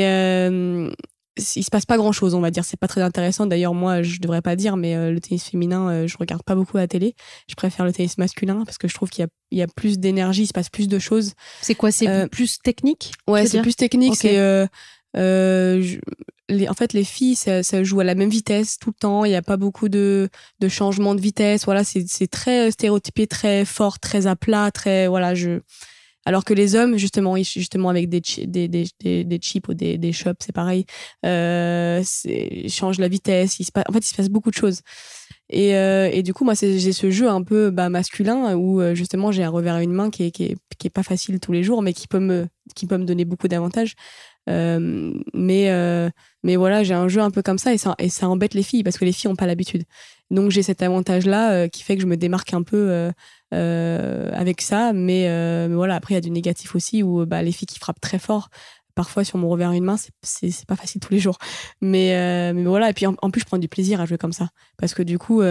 il se passe pas grand chose, on va dire. C'est pas très intéressant. D'ailleurs, moi, je devrais pas dire, mais le tennis féminin, je regarde pas beaucoup à la télé. Je préfère le tennis masculin parce que je trouve qu'il y, y a, plus d'énergie, il se passe plus de choses. C'est quoi? C'est plus technique Ouais, c'est plus technique. C'est euh, en fait, les filles, ça, joue à la même vitesse tout le temps. Il n'y a pas beaucoup de, de changements de vitesse. Voilà, c'est très stéréotypé, très fort, très à plat, très voilà. Je alors que les hommes, justement, justement avec des, chips ou des, shops, c'est pareil, euh, ils changent la vitesse. En fait, il se passe beaucoup de choses. Et, euh, du coup, moi, j'ai ce jeu un peu bah, masculin où euh, justement j'ai un revers à une main qui est, pas facile tous les jours, mais qui peut me donner beaucoup d'avantages. Euh, mais, euh, mais voilà, j'ai un jeu un peu comme ça et, ça embête les filles parce que les filles n'ont pas l'habitude. Donc j'ai cet avantage-là euh, qui fait que je me démarque un peu avec ça. Mais, voilà, après il y a du négatif aussi où bah, les filles qui frappent très fort, parfois sur mon revers une main, c'est pas facile tous les jours. Mais, voilà, et puis en, plus je prends du plaisir à jouer comme ça parce que du coup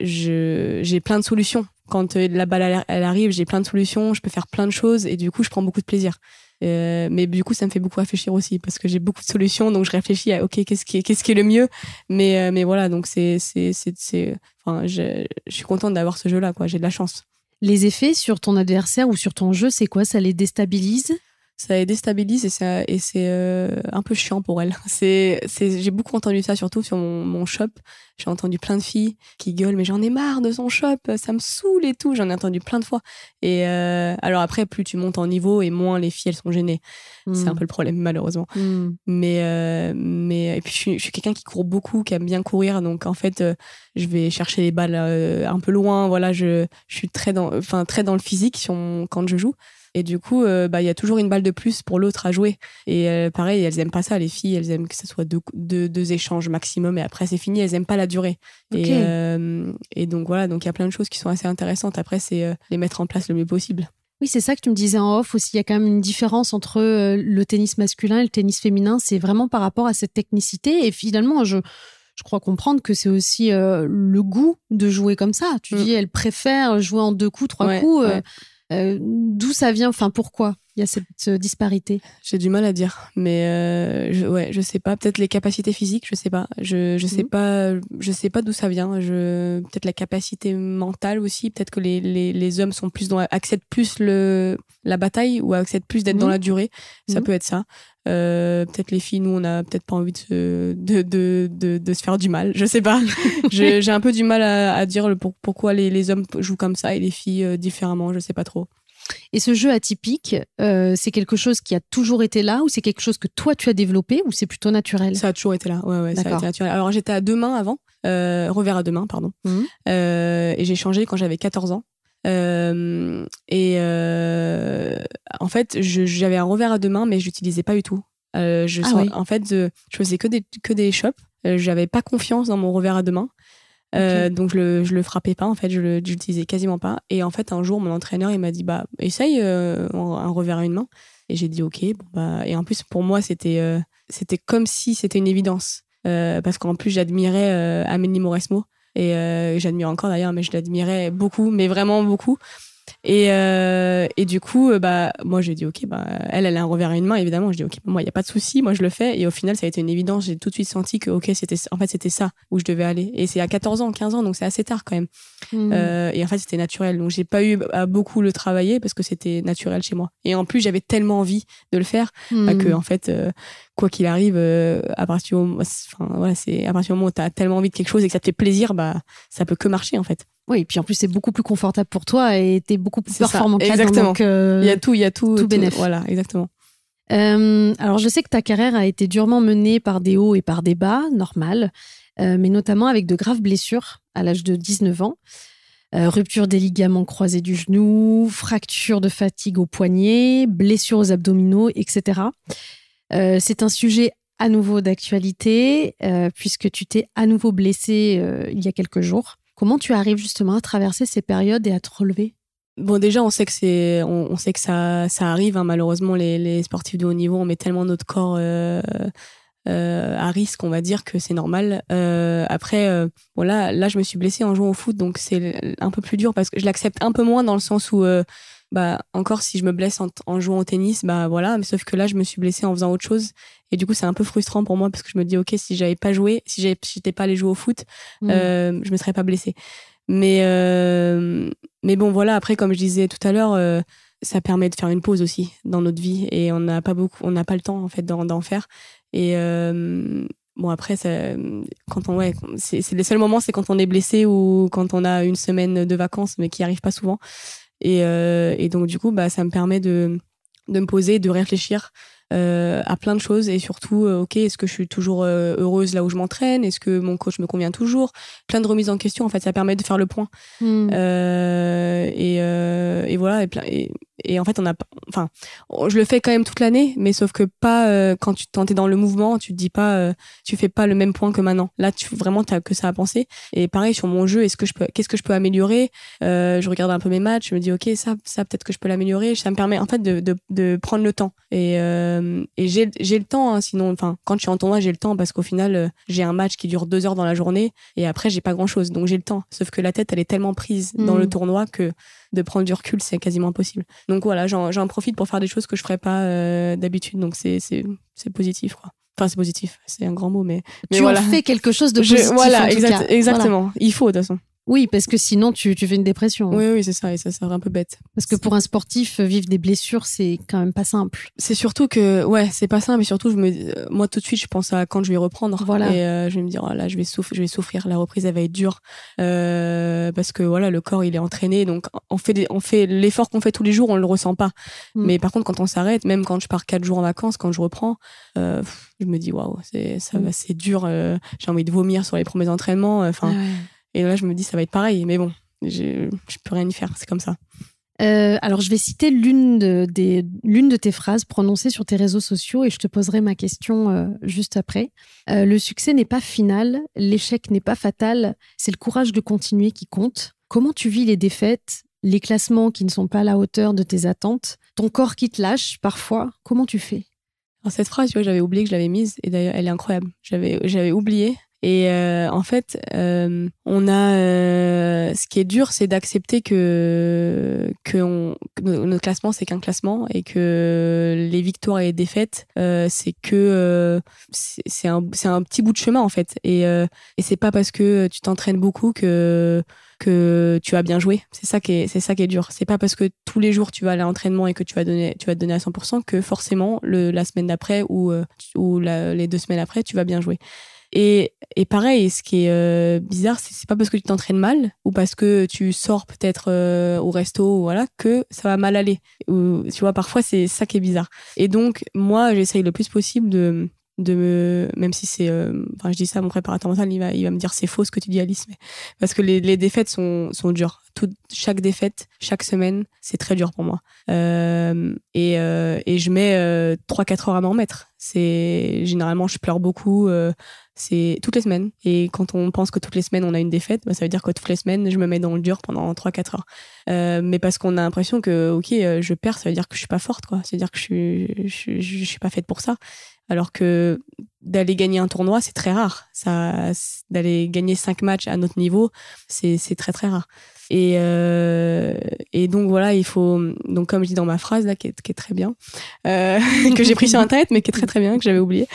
j'ai plein de solutions. Quand la balle elle arrive, j'ai plein de solutions, je peux faire plein de choses et du coup je prends beaucoup de plaisir. Euh, mais du coup, ça me fait beaucoup réfléchir aussi parce que j'ai beaucoup de solutions, donc je réfléchis à ok, qu'est-ce qui est, qu'est-ce qui est le mieux? Mais euh, mais voilà, donc c'est c'est c'est enfin, je, je suis contente d'avoir ce jeu-là, quoi. J'ai de la chance. Les effets sur ton adversaire ou sur ton jeu, c'est quoi? Ça les déstabilise? Ça les déstabilise et, ça, et c'est euh, un peu chiant pour elles. C'est, c'est, j'ai beaucoup entendu ça, surtout sur mon, mon shop. J'ai entendu plein de filles qui gueulent, mais j'en ai marre de son shop, ça me saoule et tout. J'en ai entendu plein de fois. Et euh, alors après, plus tu montes en niveau et moins les filles, elles sont gênées. C'est un peu le problème, malheureusement. Mm. Mais, euh, mais et puis je suis, je suis quelqu'un qui court beaucoup, qui aime bien courir. Donc en fait, je vais chercher les balles un peu loin. Voilà, je, je suis très dans, enfin, très dans le physique quand je joue. Et du coup, euh, bah, il y a toujours une balle de plus pour l'autre à jouer. Et euh, pareil, elles aiment pas ça, les filles. Elles aiment que ce soit deux, deux, deux échanges maximum. Et après, c'est fini. Elles aiment pas la durée. Et, euh, et donc voilà, donc il y a plein de choses qui sont assez intéressantes. Après, c'est les mettre en place le mieux possible. Oui, c'est ça que tu me disais en off aussi. Il y a quand même une différence entre le tennis masculin et le tennis féminin. C'est vraiment par rapport à cette technicité. Et finalement, je, je crois comprendre que c'est aussi euh, le goût de jouer comme ça. Tu Mm. dis, elle préfère jouer en deux coups, trois Ouais, coups. euh, ouais. Euh, D'où ça vient Enfin, pourquoi? Il y a cette disparité J'ai du mal à dire, mais euh, je, ouais, je sais pas. Peut-être les capacités physiques, je sais pas. Je, je sais Mhm. pas, je sais pas d'où ça vient. Je, peut-être la capacité mentale aussi. Peut-être que les, les, les hommes sont plus dans, acceptent plus le, la bataille ou acceptent plus d'être dans la durée. Ça Mhm. peut être ça. Euh, peut-être les filles, nous, on a peut-être pas envie de se, de, de, de, de se faire du mal. Je sais pas. J'ai un peu du mal à, à dire le pour- pourquoi les, les hommes jouent comme ça et les filles euh, différemment. Je sais pas trop. Et ce jeu atypique, euh, c'est quelque chose qui a toujours été là ou c'est quelque chose que toi tu as développé ou c'est plutôt naturel? Ça a toujours été là. Ouais, ouais, ça a été naturel. Alors, j'étais à deux mains avant, euh, revers à deux mains, pardon. Mhm. Euh, et j'ai changé quand j'avais 14 ans. Et en fait, j'avais un revers à deux mains, mais je l'utilisais pas du tout. Je Ah sens- oui. En fait, je, faisais que des, que des chops. Euh, j'avais pas confiance dans mon revers à deux mains. Euh, Donc je le, je le frappais pas en fait, je l'utilisais quasiment pas. Et en fait un jour mon entraîneur il m'a dit bah essaye euh, un revers à une main. Et j'ai dit ok. Bon, bah, et en plus pour moi c'était euh, c'était comme si c'était une évidence parce qu'en plus j'admirais Amélie Mauresmo et euh, j'admire encore d'ailleurs mais je l'admirais beaucoup mais vraiment beaucoup. Et, euh, et du coup, euh, bah, moi, j'ai dit, OK, bah, elle, elle a un revers à une main, évidemment. Je dis, OK, moi, il n'y a pas de souci, moi, je le fais. Et au final, ça a été une évidence. J'ai tout de suite senti que, OK, c'était, en fait, c'était ça où je devais aller. Et c'est à 14 ans, 15 ans, donc c'est assez tard quand même. Mm. Euh, et en fait, c'était naturel. Donc, j'ai pas eu à beaucoup le travailler parce que c'était naturel chez moi. Et en plus, j'avais tellement envie de le faire bah, Mm. que, en fait, euh, quoi qu'il arrive, euh, à partir du moment, enfin, voilà, c'est à partir du moment où t'as tellement envie de quelque chose et que ça te fait plaisir, bah, ça peut que marcher, en fait. Oui, et puis en plus c'est beaucoup plus confortable pour toi et t'es beaucoup plus ça, performant là-dedans, exactement. donc, euh, Il y a tout, il y a tout. tout. Voilà, exactement. Euh, alors, je sais que ta carrière a été durement menée par des hauts et par des bas, normal, euh, mais notamment avec de graves blessures à l'âge de 19 ans. Euh, rupture des ligaments croisés du genou, fracture de fatigue au poignet, blessure aux abdominaux, etc. C'est un sujet à nouveau d'actualité, puisque tu t'es à nouveau blessé il y a quelques jours. Comment tu arrives justement à traverser ces périodes et à te relever? Bon, déjà, on sait que c'est, on, sait que ça, ça arrive. hein. Malheureusement, les, les sportifs de haut niveau, on met tellement notre corps euh, euh, à risque, on va dire que c'est normal. Euh, après, bon là, là, je me suis blessée en jouant au foot, donc c'est un peu plus dur parce que je l'accepte un peu moins dans le sens où, bah, encore si je me blesse en, en jouant au tennis, bah voilà. Mais sauf que là, je me suis blessée en faisant autre chose, et du coup, c'est un peu frustrant pour moi parce que je me dis, ok, si j'avais pas joué, si j'étais pas allée jouer au foot, Mm. euh, je me serais pas blessée. Mais, euh, mais bon, voilà, après, comme je disais tout à l'heure, euh, ça permet de faire une pause aussi dans notre vie et on n'a pas beaucoup, on n'a pas le temps en fait d'en faire. Et euh, bon, après, ça, quand on, ouais, c'est c'est les seuls moments, c'est quand on est blessé ou quand on a une semaine de vacances, mais qui arrive pas souvent. Et, euh, et donc, du coup, bah, ça me permet de, de me poser, de réfléchir euh, à plein de choses et surtout, euh, ok, est-ce que je suis toujours euh, heureuse là où je m'entraîne? Est-ce que mon coach me convient toujours? Plein de remises en question. En fait, ça permet de faire le point. Mm. Euh, et, et voilà. Et, plein- et, et en fait, on a, pas- enfin, je le fais quand même toute l'année, mais sauf que pas euh, quand tu quand es dans le mouvement, tu te dis pas, euh, tu fais pas le même point que maintenant. Là, tu vraiment t'as que ça à penser. Et pareil sur mon jeu, est-ce que je peux, qu'est-ce que je peux améliorer? Euh, Je regarde un peu mes matchs, je me dis ok, ça, ça peut-être que je peux l'améliorer. Ça me permet en fait de, de, de prendre le temps. Et, euh, et j'ai j'ai le temps. hein, sinon, enfin, quand je suis en tournoi, j'ai le temps parce qu'au final, euh, j'ai un match qui dure deux heures dans la journée et après j'ai pas grand chose, donc j'ai le temps. Sauf que la tête, elle est tellement prise dans Mm. le tournoi que de prendre du recul, c'est quasiment impossible. Donc voilà, j'en j'en profite pour faire des choses que je ferais pas euh, d'habitude. Donc c'est c'est c'est positif quoi. Enfin c'est positif, c'est un grand mot, mais mais tu voilà. en fais quelque chose de Je- positif. voilà, en tout exact- cas. Voilà. exactement. Il faut de toute façon. Oui, parce que sinon, tu, tu fais une dépression. Oui, oui, c'est ça, et ça serait un peu bête. Parce que pour un sportif, vivre des blessures, c'est quand même pas simple. C'est surtout que, ouais, c'est pas simple, mais surtout, je me, euh, moi, tout de suite, je pense à quand je vais reprendre. Voilà. Et euh, je vais me dire, oh là, je vais, souffrir, je vais souffrir, la reprise, elle va être dure. Euh, parce que, voilà, le corps, il est entraîné, donc on fait, des, on fait l'effort qu'on fait tous les jours, on le ressent pas. Mm. Mais par contre, quand on s'arrête, même quand je pars quatre jours en vacances, quand je reprends, euh, je me dis, waouh, c'est, ça Mm. va, c'est dur, euh, j'ai envie de vomir sur les premiers entraînements, enfin. Ouais. Et là, je me dis, ça va être pareil. Mais bon, je, je peux rien y faire. C'est comme ça. Euh, alors, je vais citer l'une de, de tes phrases prononcées sur tes réseaux sociaux et je te poserai ma question euh, juste après. Euh, le succès n'est pas final, l'échec n'est pas fatal, c'est le courage de continuer qui compte. Comment tu vis les défaites, les classements qui ne sont pas à la hauteur de tes attentes, ton corps qui te lâche parfois Comment tu fais? Alors, cette phrase, j'avais oublié que je l'avais mise. Et d'ailleurs, elle est incroyable. J'avais oublié. Et euh, en fait, euh, on a. euh, ce qui est dur, c'est d'accepter que, notre classement, c'est qu'un classement et que les victoires et les défaites, c'est que. c'est un, un petit bout de chemin, en fait. Et, et c'est pas parce que tu t'entraînes beaucoup que tu as bien joué. C'est ça qui est, c'est ça qui dur. C'est pas parce que tous les jours tu vas à l'entraînement et que tu vas donner, tu vas te donner à 100% que forcément la semaine d'après ou, les deux semaines après tu vas bien jouer. Et, et pareil, ce qui est euh, bizarre, c'est c'est pas parce que tu t'entraînes mal ou parce que tu sors peut-être euh, au resto voilà que ça va mal aller. Ou, tu vois, parfois c'est ça qui est bizarre. Et donc moi, j'essaye le plus possible de de me même si c'est euh, enfin je dis ça mon préparateur mental il va il va me dire c'est faux ce que tu dis Alice mais parce que les, les défaites sont sont dures. Toute, chaque défaite chaque semaine c'est très dur pour moi. Euh, et euh, et je mets euh, 3 4 heures à m'en remettre. C'est généralement je pleure beaucoup euh, c'est toutes les semaines. Et quand on pense que toutes les semaines on a une défaite bah, ça veut dire que toutes les semaines je me mets dans le dur pendant 3 4 heures. Euh, mais parce qu'on a l'impression que ok euh, je perds ça veut dire que je suis pas forte quoi. C'est à dire que je suis je, je suis pas faite pour ça alors que d'aller gagner un tournoi, c'est très rare. Ça, d'aller gagner cinq matchs à notre niveau, c'est c'est très très rare. Et euh, et donc voilà, il faut donc comme je dis dans ma phrase là, qui est, qui est très bien, euh, que j'ai pris sur internet, mais qui est très très bien, que j'avais oublié.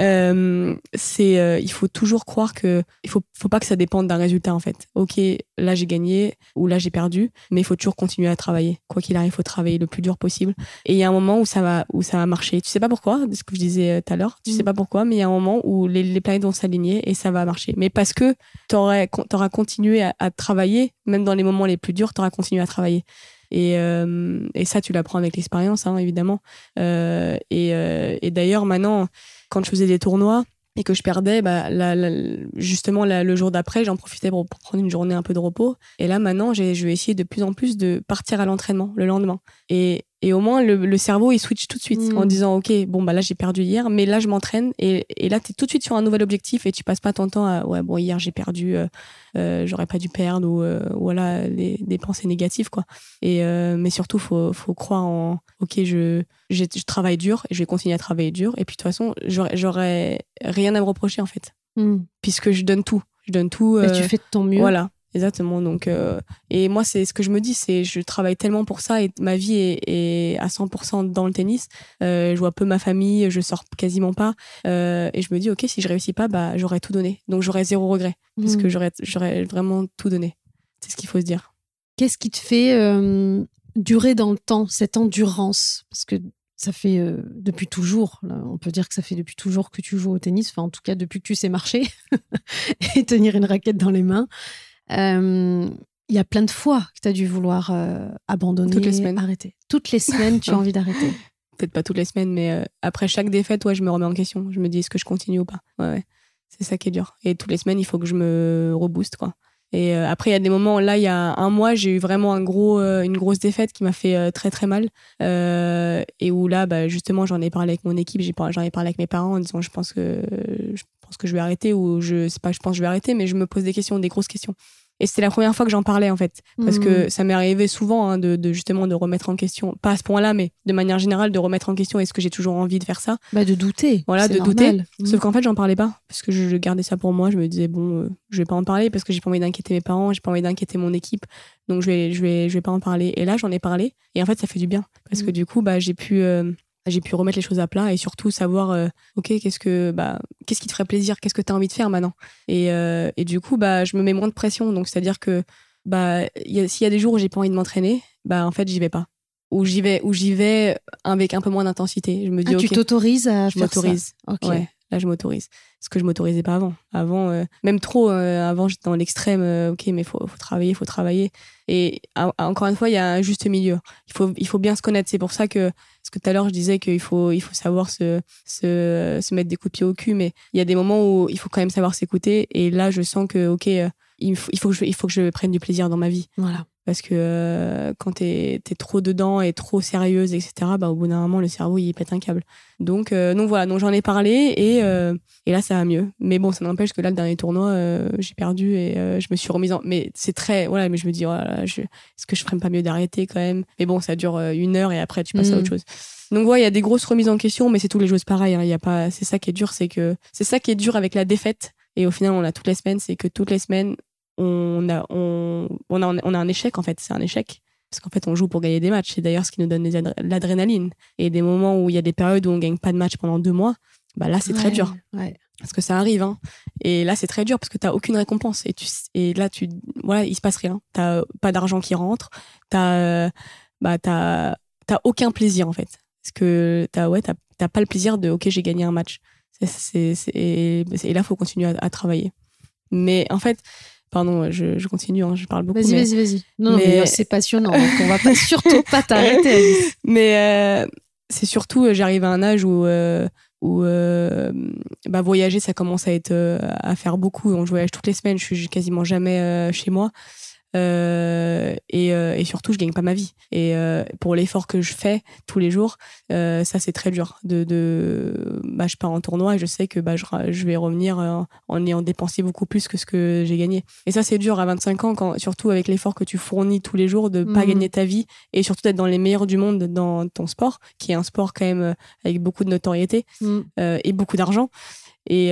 Euh, c'est il faut toujours croire que il faut faut pas que ça dépende d'un résultat en fait. Ok, là j'ai gagné ou là j'ai perdu, mais il faut toujours continuer à travailler. Quoi qu'il arrive, il faut travailler le plus dur possible. Et il y a un moment où ça va où ça va marcher. Tu sais pas pourquoi, ce que je disais tout à l'heure. Tu sais Mm. pas pourquoi, mais il y a un moment où les, les planètes vont s'aligner et ça va marcher. Mais parce que t'aurais t'auras continué à, à travailler, même dans les moments les plus durs, t'auras continué à travailler. Et, euh, et ça, tu l'apprends avec l'expérience, hein, évidemment. Euh, et euh, et d'ailleurs, maintenant, quand je faisais des tournois et que je perdais, bah, justement, le jour d'après, j'en profitais pour, pour prendre une journée un peu de repos. Et là, maintenant, je vais essayer de plus en plus de partir à l'entraînement le lendemain. Et, et au moins, le, le cerveau, il switch tout de suite Mm. en disant, OK, bon, bah là, j'ai perdu hier, mais là, je m'entraîne. Et, et là, tu es tout de suite sur un nouvel objectif et tu passes pas ton temps à, ouais, bon, hier, j'ai perdu, euh, euh, j'aurais pas dû perdre ou euh, voilà, des pensées négatives, quoi. Et, euh, mais surtout, faut, faut croire en, OK, je, je travaille dur et je vais continuer à travailler dur. Et puis, de toute façon, j'aurais- rien à me reprocher, en fait, Hmm. puisque je donne tout. Je donne tout. Euh, tu fais de ton mieux. voilà, exactement. Donc, euh, et moi, c'est ce que je me dis, c'est je travaille tellement pour ça et ma vie est, est à 100% dans le tennis. Euh, je vois peu ma famille, je sors quasiment pas. Euh, et je me dis, ok, si je réussis pas, bah, j'aurais tout donné. Donc, j'aurais zéro regret parce Hmm. que j'aurais, j'aurais vraiment tout donné. C'est ce qu'il faut se dire. Qu'est-ce qui te fait durer dans le temps, cette endurance? Parce que ça fait euh, depuis toujours, là, on peut dire que ça fait depuis toujours que tu joues au tennis, enfin en tout cas depuis que tu sais marcher et tenir une raquette dans les mains. Euh, Il y a plein de fois que tu as dû vouloir euh, abandonner, Toutes les semaines. arrêter. Toutes les semaines, tu as envie d'arrêter. Peut-être pas toutes les semaines, mais euh, après chaque défaite, ouais, je me remets en question. Je me dis, est-ce que je continue ou pas? Ouais, ouais. C'est ça qui est dur. Et toutes les semaines, il faut que je me rebooste, quoi. Et euh, après, il y a des moments, là, il y a un mois, j'ai eu vraiment un gros, euh, une grosse défaite qui m'a fait euh, très très mal. Euh, et où là, bah, justement, j'en ai parlé avec mon équipe, j'en ai parlé avec mes parents en disant, je pense que je pense que je vais arrêter ou je sais pas, je pense que je vais arrêter, mais je me pose des questions, des grosses questions. Et c'était la première fois que j'en parlais en fait, parce que ça m'est arrivé souvent hein, de, de justement de remettre en question, pas à ce point-là, mais de manière générale de remettre en question est-ce que j'ai toujours envie de faire ça? Bah, de douter. Voilà, de douter. normal. Mm. Sauf qu'en fait, j'en parlais pas parce que je, gardais ça pour moi. Je me disais bon, euh, je vais pas en parler parce que j'ai pas envie d'inquiéter mes parents, j'ai pas envie d'inquiéter mon équipe, donc je vais, je vais, je vais pas en parler. Et là, j'en ai parlé et en fait, ça fait du bien parce que Mm. du coup, bah, j'ai pu euh, j'ai pu remettre les choses à plat et surtout savoir, euh, ok, qu'est-ce que, bah, qu'est-ce qui te ferait plaisir, qu'est-ce que tu as envie de faire maintenant? Et, euh, et, du coup, bah, je me mets moins de pression. Donc, c'est-à-dire que, bah, s'il y a des jours où j'ai pas envie de m'entraîner, bah, en fait, j'y vais pas. Ou j'y vais, ou j'y vais avec un peu moins d'intensité. Je me dis, ah, tu t'autorises à je m'autorise. Ok. Là, je m'autorise. Ce que je m'autorisais pas avant. Avant, euh, même trop, euh, avant, j'étais dans l'extrême. Euh, ok, mais faut, faut travailler, faut travailler. Et encore une fois, il y a un juste milieu. Il faut, il faut bien se connaître. C'est pour ça que, parce que tout à l'heure, je disais qu'il faut, il faut savoir se, se, se, mettre des coups de pied au cul, mais il y a des moments où il faut quand même savoir s'écouter. Et là, je sens que, ok, il faut, que je, il faut que je prenne du plaisir dans ma vie. Voilà. Parce que euh, quand tu es, trop dedans et trop sérieuse, etc., bah, au bout d'un moment, le cerveau, il pète un câble. Donc, euh, donc voilà, donc j'en ai parlé et, euh, et là, ça va mieux. Mais bon, ça n'empêche que là, le dernier tournoi, j'ai perdu et je me suis remise en. Mais c'est très. Voilà, mais je me dis, voilà, oh je... est-ce que je ferais pas mieux d'arrêter quand même? Mais bon, ça dure une heure et après, tu passes à autre mm. chose. Donc ouais, il y a des grosses remises en question, mais c'est tous les jours pareil. Hein. Il y a pas, c'est ça qui est dur, c'est que c'est ça qui est dur avec la défaite. Et au final, on l'a toutes les semaines, c'est que toutes les semaines, on a, on, on, a, on a un échec en fait, c'est un échec. Parce qu'en fait, on joue pour gagner des matchs. C'est d'ailleurs ce qui nous donne l'adrénaline. Et des moments où il y a des périodes où on gagne pas de match pendant deux mois, bah là, c'est très dur. Parce que ça arrive. Hein. Et là, c'est très dur parce que tu n'as aucune récompense. Et, tu, et là, tu, voilà, il se passe rien. Tu pas d'argent qui rentre. Tu n'as bah, aucun plaisir, en fait. Parce que tu ouais, pas le plaisir de OK, j'ai gagné un match. c'est et là, il faut continuer à, à travailler. Mais en fait, Pardon, je, je continue, hein, je parle beaucoup. Vas-y, vas-y, vas-y. Non, mais, c'est passionnant, donc on va pas surtout pas t'arrêter. mais euh, c'est surtout, euh, j'arrive à un âge où, euh, où bah, voyager, ça commence à être à faire beaucoup. On voyage toutes les semaines, je suis quasiment jamais chez moi. Euh, et, euh, et, surtout, je gagne pas ma vie. Et euh, pour l'effort que je fais tous les jours, ça c'est très dur. De, de bah, je pars en tournoi et je sais que bah, je, je vais revenir en ayant dépensé beaucoup plus que ce que j'ai gagné. Et ça c'est dur à 25 ans, quand, surtout avec l'effort que tu fournis tous les jours de pas mmh. gagner ta vie et surtout d'être dans les meilleurs du monde dans ton sport, qui est un sport quand même avec beaucoup de notoriété mmh. et beaucoup d'argent. Et,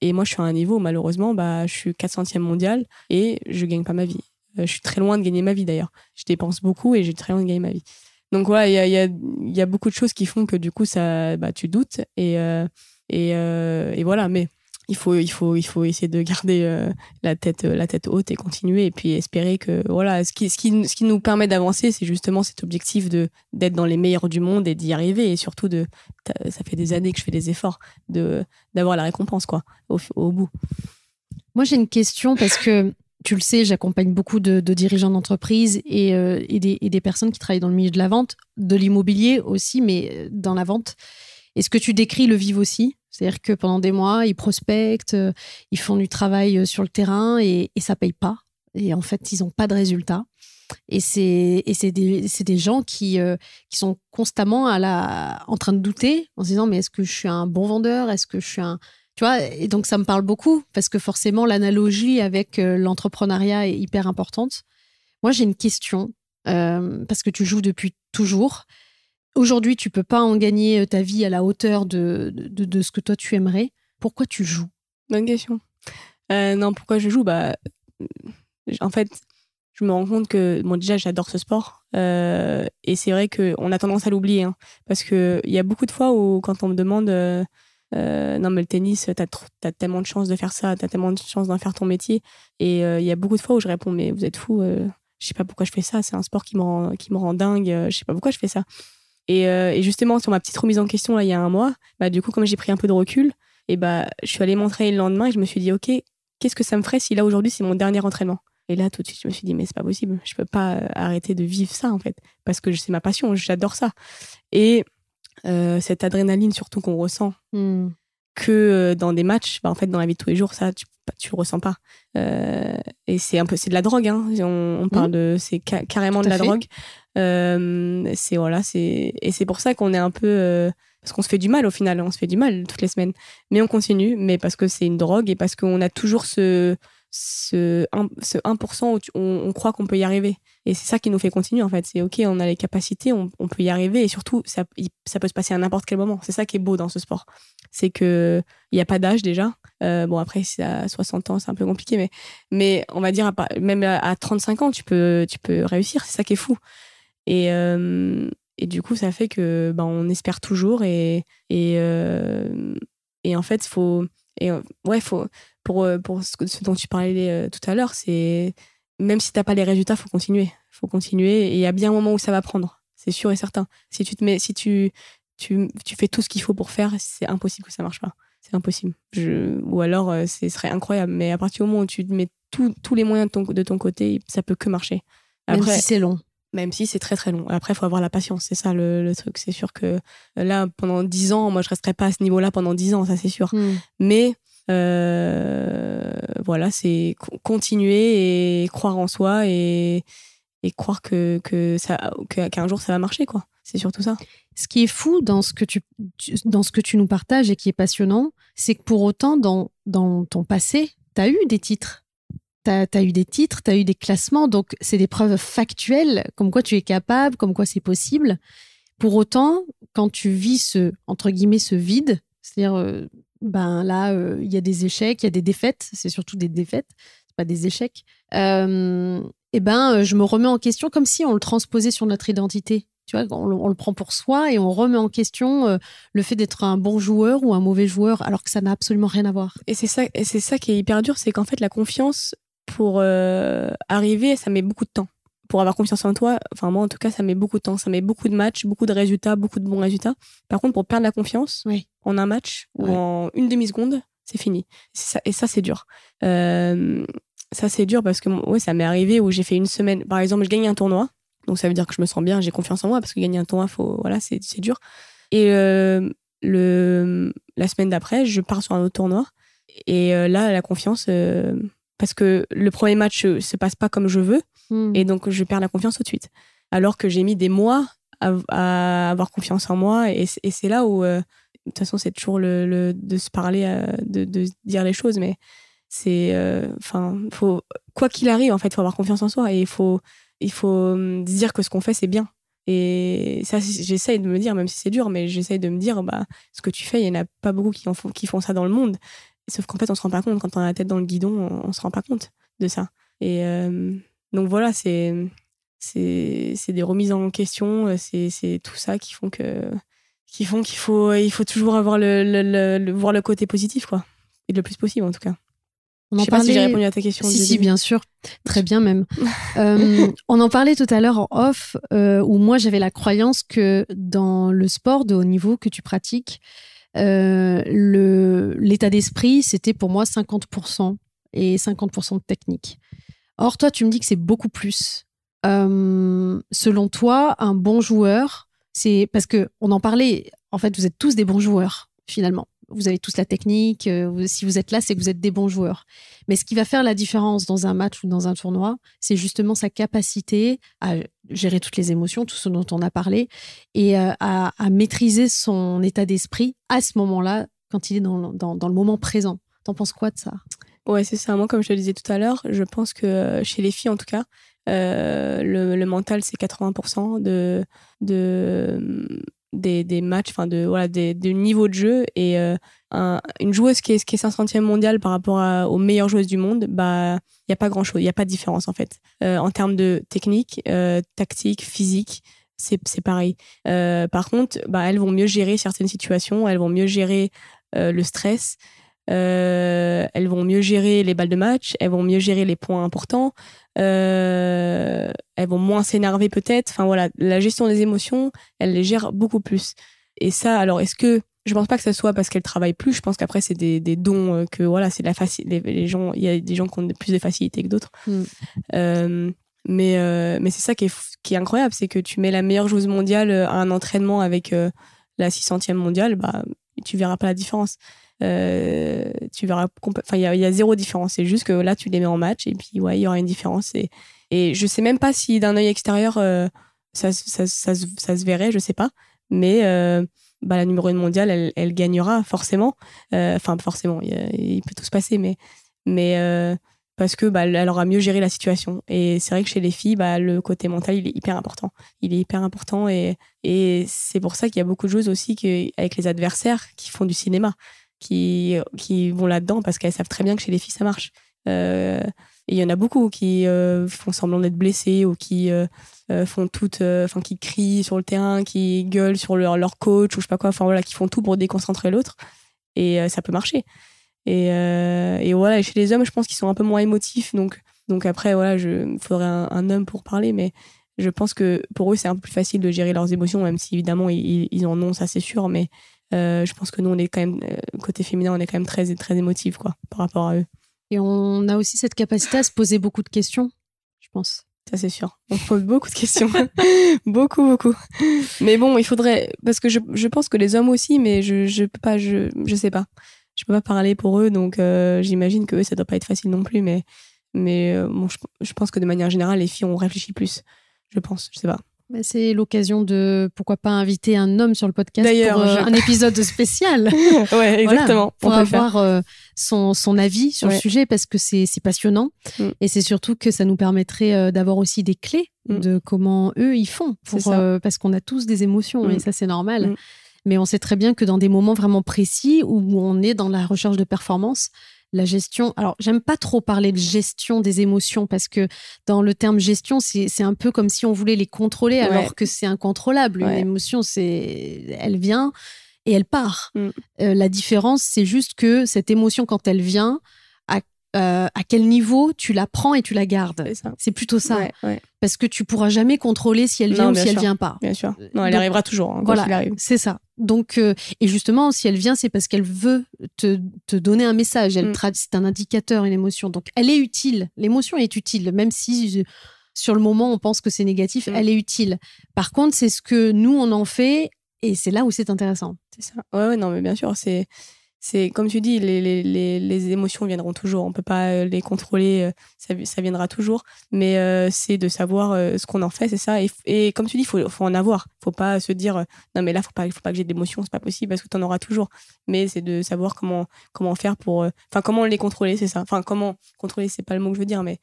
et, moi, je suis à un niveau, malheureusement, bah, je suis 400e mondial et je gagne pas ma vie. Euh, je suis très loin de gagner ma vie d'ailleurs. Je dépense beaucoup et j'ai très loin de gagner ma vie. Donc voilà, il y a, beaucoup de choses qui font que du coup, ça, bah, tu doutes. Et, euh, euh, et, voilà, mais il faut, essayer de garder la, tête, haute et continuer. Et puis espérer que, voilà, ce qui, nous permet d'avancer, c'est justement cet objectif d'être dans les meilleurs du monde et d'y arriver. Et surtout, ça fait des années que je fais des efforts d'avoir la récompense, au bout. Moi, j'ai une question parce que tu le sais, j'accompagne beaucoup de, dirigeants d'entreprise euh, et, des, personnes qui travaillent dans le milieu de la vente, de l'immobilier aussi, mais euh, dans la vente. Est-ce que tu décris le vivre aussi? C'est-à-dire que pendant des mois, ils prospectent, euh, ils font du travail sur le terrain et, et ça paye pas. Et en fait, ils n'ont pas de résultats. Et c'est des, gens qui, sont constamment en train de douter en se disant mais est-ce que je suis un bon vendeur? Est-ce que je suis un tu vois, et donc ça me parle beaucoup parce que forcément l'analogie avec euh, l'entrepreneuriat est hyper importante. Moi, j'ai une question euh, parce que tu joues depuis toujours. Aujourd'hui, tu peux pas en gagner euh, ta vie à la hauteur de, de, ce que toi tu aimerais. Pourquoi tu joues? Bonne question. non, pourquoi je joue? Bah, en fait, je me rends compte que bon déjà j'adore ce sport et c'est vrai qu'on a tendance à l'oublier hein, parce que il y a beaucoup de fois où quand on me demande non, mais le tennis, t'as as tellement de chance de faire ça, t'as tellement de chance d'en faire ton métier. Et euh, il y a beaucoup de fois où je réponds, mais vous êtes fou, euh, je sais pas pourquoi je fais ça, c'est un sport qui me rend, qui me rend dingue, je sais pas pourquoi je fais ça. Et, et, justement, sur ma petite remise en question, là, il y a un mois, bah, du coup, comme j'ai pris un peu de recul, et bah, je suis allée m'entraîner le lendemain et je me suis dit, OK, qu'est-ce que ça me ferait si là, aujourd'hui, c'est mon dernier entraînement? Et là, tout de suite, je me suis dit, mais c'est pas possible. Je peux pas arrêter de vivre ça, en fait. Parce que c'est ma passion, j'adore ça. Et cette adrénaline, surtout qu'on ressent, hmm que euh, dans des matchs, bah, en fait, dans la vie de tous les jours, ça, tu, tu le ressens pas. Euh, et c'est un peu, c'est de la drogue, hein. On, parle mmh. de, c'est carrément de la drogue. Euh, c'est voilà, c'est et c'est pour ça qu'on est un peu euh, parce qu'on se fait du mal au final, on se fait du mal toutes les semaines, mais on continue, mais parce que c'est une drogue et parce qu'on a toujours ce ce 1%, ce 1% où on, croit qu'on peut y arriver. Et c'est ça qui nous fait continuer, en fait. C'est OK, on a les capacités, on, peut y arriver. Et surtout, ça, ça peut se passer à n'importe quel moment. C'est ça qui est beau dans ce sport. C'est qu'il n'y a pas d'âge déjà. Euh, bon, après, si à 60 ans, c'est un peu compliqué. Mais, mais on va dire, même à 35 ans, tu peux, tu peux réussir. C'est ça qui est fou. Et, euh, Et du coup, ça fait que bah, on espère toujours et, et, et en fait, faut. Et, ouais, faut, pour, pour ce, dont tu parlais tout à l'heure, c'est même si t'as pas les résultats, faut continuer. faut continuer et il y a bien un moment où ça va prendre. C'est sûr et certain. Si tu te mets, si tu, tu, tu fais tout ce qu'il faut pour faire, c'est impossible que ça marche pas. C'est impossible. Je, ou alors, ce serait incroyable. Mais à partir du moment où tu mets tous les moyens de ton, de ton côté, ça peut que marcher. Après, même si c'est long. Même si c'est très très long. Après, il faut avoir la patience. C'est ça le, truc. C'est sûr que euh, là, pendant 10 ans, moi, je resterai pas à ce niveau-là pendant 10 ans, ça c'est sûr. Hmm. Mais euh, voilà, c'est continuer et croire en soi et, et croire que, que ça qu'un jour ça va marcher quoi. C'est surtout ça. Ce qui est fou dans ce que tu, dans ce que tu nous partages et qui est passionnant, c'est que pour autant dans dans ton passé, tu as eu des titres tu as, eu des titres, tu as eu des classements, donc c'est des preuves factuelles, comme quoi tu es capable, comme quoi c'est possible. Pour autant, quand tu vis ce, entre guillemets, ce vide, c'est-à-dire, euh, ben là, euh, il y a des échecs, il y a des défaites, c'est surtout des défaites, pas des échecs, euh, et ben, je me remets en question comme si on le transposait sur notre identité. Tu vois, on, le prend pour soi et on remet en question le fait d'être un bon joueur ou un mauvais joueur, alors que ça n'a absolument rien à voir. Et c'est ça, et c'est ça qui est hyper dur, c'est qu'en fait, la confiance, pour euh, arriver, ça met beaucoup de temps. Pour avoir confiance en toi, enfin moi en tout cas, ça met beaucoup de temps. Ça met beaucoup de matchs, beaucoup de résultats, beaucoup de bons résultats. Par contre, pour perdre la confiance en un match ou en une demi-seconde, c'est fini. Ça, et ça, c'est dur. Euh, ça, c'est dur parce que ouais, ça m'est arrivé où j'ai fait une semaine. Par exemple, je gagne un tournoi. Donc ça veut dire que je me sens bien, j'ai confiance en moi parce que gagner un tournoi, faut, voilà, c'est dur. Et euh, le, la semaine d'après, je pars sur un autre tournoi. Et là, la confiance, parce que le premier match euh, se passe pas comme je veux hmm. et donc je perds la confiance tout de suite. Alors que j'ai mis des mois à, avoir confiance en moi et, c'est là où, euh, de toute façon, c'est toujours le, de se parler, euh, de, dire les choses, mais c'est, enfin, faut quoi qu'il arrive, en fait, faut avoir confiance en soi et il faut, il faut hum, dire que ce qu'on fait c'est bien. Et ça, j'essaye de me dire, même si c'est dur, mais j'essaye de me dire, bah, ce que tu fais, il y en a pas beaucoup qui, font, qui font ça dans le monde. Sauf qu'en fait, on se rend pas compte. Quand on a la tête dans le guidon, on, ne se rend pas compte de ça. Et euh, donc voilà, c'est c'est des remises en question, c'est tout ça qui font que qui font qu'il faut il faut toujours avoir le, le, voir le côté positif quoi, et le plus possible en tout cas. On en sais pas si j'ai répondu à ta question. Si, si, bien sûr. Très bien même. Euh, on en parlait tout à l'heure en off, euh, où moi j'avais la croyance que dans le sport de haut niveau que tu pratiques, euh, l'état d'esprit, c'était pour moi 50% et 50% de technique. Or, toi, tu me dis que c'est beaucoup plus. Euh, selon toi, un bon joueur, c'est parce que on en parlait. En fait, vous êtes tous des bons joueurs finalement vous avez tous la technique. Euh, si vous êtes là, c'est que vous êtes des bons joueurs. Mais ce qui va faire la différence dans un match ou dans un tournoi, c'est justement sa capacité à gérer toutes les émotions, tout ce dont on a parlé, et euh, à, maîtriser son état d'esprit à ce moment-là, quand il est dans, le moment présent. T'en penses quoi de ça? Ouais, c'est ça. Moi, comme je te le disais tout à l'heure, je pense que euh, chez les filles, en tout cas, le, mental, c'est 80% de, de, des, matchs, enfin de voilà, des, des, niveaux de jeu et euh, une joueuse qui est qui est 500e mondiale par rapport aux meilleures joueuses du monde, bah il y a pas grand chose, il y a pas de différence en fait. Euh, en termes de technique, euh, tactique, physique, c'est c'est pareil. par contre, bah elles vont mieux gérer certaines situations, elles vont mieux gérer le stress. Elles vont mieux gérer les balles de match, elles vont mieux gérer les points importants, euh, elles vont moins s'énerver peut-être. Enfin voilà, la gestion des émotions, elle les gère beaucoup plus. Et ça, alors est-ce que je pense pas que ce soit parce qu'elles travaillent plus. Je pense qu'après c'est des, des, dons euh, que voilà, c'est la facile. Les, gens, il y a des gens qui ont plus de facilité que d'autres. Mm. Euh, mais euh, mais c'est ça qui est, qui est incroyable, c'est que tu mets la meilleure joueuse mondiale à un entraînement avec la 600e mondiale, bah tu verras pas la différence. Euh, tu verras. Enfin, il y, a zéro différence. C'est juste que là, tu les mets en match et puis, ouais, il y aura une différence. Et, et je sais même pas si d'un œil extérieur, euh, ça, ça, se verrait, je sais pas. Mais euh, bah, la numéro 1 mondiale, elle, elle gagnera forcément. Enfin, forcément, il, peut tout se passer, mais. mais parce que bah, elle aura mieux géré la situation. Et c'est vrai que chez les filles, bah, le côté mental, il est hyper important. Il est hyper important et, et c'est pour ça qu'il y a beaucoup de choses aussi que, avec les adversaires qui font du cinéma qui, vont là-dedans parce qu'elles savent très bien que chez les filles, ça marche. Euh, il y en a beaucoup qui font semblant d'être blessés ou qui font tout, enfin qui crient sur le terrain, qui gueulent sur leur, leur coach ou je sais pas quoi, enfin voilà, qui font tout pour déconcentrer l'autre. Et ça peut marcher. Et, voilà, chez les hommes, je pense qu'ils sont un peu moins émotifs, donc donc après, voilà, il faudrait un, homme pour parler, mais je pense que pour eux, c'est un peu plus facile de gérer leurs émotions, même si évidemment, ils, en ont, ça c'est sûr, mais euh, je pense que nous, on est quand même, euh, côté féminin, on est quand même très, très émotif, quoi, par rapport à eux. Et on a aussi cette capacité à se poser beaucoup de questions, je pense. Ça, c'est sûr. On pose beaucoup de questions. beaucoup, beaucoup. Mais bon, il faudrait. Parce que je, je, pense que les hommes aussi, mais je, je peux pas. Je, je sais pas. Je peux pas parler pour eux, donc euh, j'imagine que eux, ça doit pas être facile non plus. Mais mais euh, bon, je, pense que de manière générale, les filles ont réfléchi plus. Je pense, je sais pas. C'est l'occasion de pourquoi pas inviter un homme sur le podcast pour euh, un épisode spécial. ouais, exactement. pour avoir euh, son, son, avis sur le sujet parce que c'est passionnant mm. et c'est surtout que ça nous permettrait d'avoir aussi des clés mm. de comment eux ils font pour, parce qu'on a tous des émotions et mm. ça c'est normal. Mais on sait très bien que dans des moments vraiment précis où on est dans la recherche de performance, la gestion. Alors, j'aime pas trop parler de gestion des émotions parce que dans le terme gestion, c'est un peu comme si on voulait les contrôler alors que c'est incontrôlable. Une émotion, c'est, elle vient et elle part. Mm. Euh, la différence, c'est juste que cette émotion, quand elle vient, euh, à quel niveau tu la prends et tu la gardes. C'est plutôt ça. Parce que tu pourras jamais contrôler si elle vient ou si elle vient pas. Bien sûr. Non, elle arrivera toujours. Hein, voilà, c'est ça. Donc, euh, et justement, si elle vient, c'est parce qu'elle veut te, te, donner un message. Elle mm. C'est un indicateur, une émotion. Donc, elle est utile. L'émotion est utile, même si euh, sur le moment on pense que c'est négatif, mm. elle est utile. Par contre, c'est ce que nous on en fait, et c'est là où c'est intéressant. C'est ça. Ouais, ouais, non, mais bien sûr, c'est c'est comme tu dis, les, les, les, émotions viendront toujours. On peut pas euh, les contrôler, euh, ça, viendra toujours. Mais euh, c'est de savoir ce qu'on en fait, c'est ça. Et, comme tu dis, il faut, faut en avoir. faut pas se dire non mais là faut pas, faut pas que j'ai d'émotions, c'est pas possible parce que tu en auras toujours. Mais c'est de savoir comment comment faire pour, enfin comment les contrôler, c'est ça. Enfin comment contrôler, c'est pas le mot que je veux dire, mais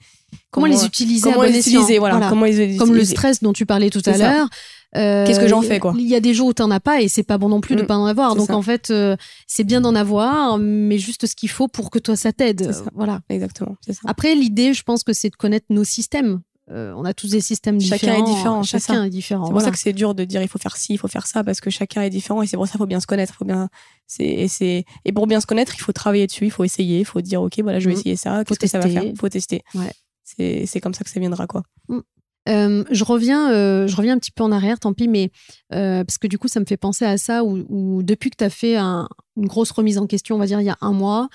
comment, les utiliser, comment les utiliser, voilà, Comment les Comme le stress dont tu parlais tout à l'heure. Qu'est-ce que j'en fais quoi Il y a des jours où t'en as pas et c'est pas bon non plus de mm. pas en avoir. Donc en fait, euh, c'est bien d'en avoir, mais juste ce qu'il faut pour que toi ça t'aide. Voilà. Exactement. Ça. Après, l'idée, je pense que c'est de connaître nos systèmes. Euh, on a tous des systèmes différents. Chacun est différent. Chacun est différent. C'est pour ça que c'est dur de dire il faut faire ci, il faut faire ça parce que chacun est différent et c'est pour ça qu'il faut bien se connaître. Faut bien. C'est et, et pour bien se connaître, il faut travailler dessus, il faut essayer, il faut dire ok voilà je vais mm. essayer ça. Qu'est-ce que ça va faire? Il faut tester. Ouais. C'est comme ça que ça viendra quoi. Mm. Euh, je reviens, euh, je reviens un petit peu en arrière, tant pis, mais euh, parce que du coup, ça me fait penser à ça où, depuis que tu as fait une grosse remise en question, on va dire il y a un mois,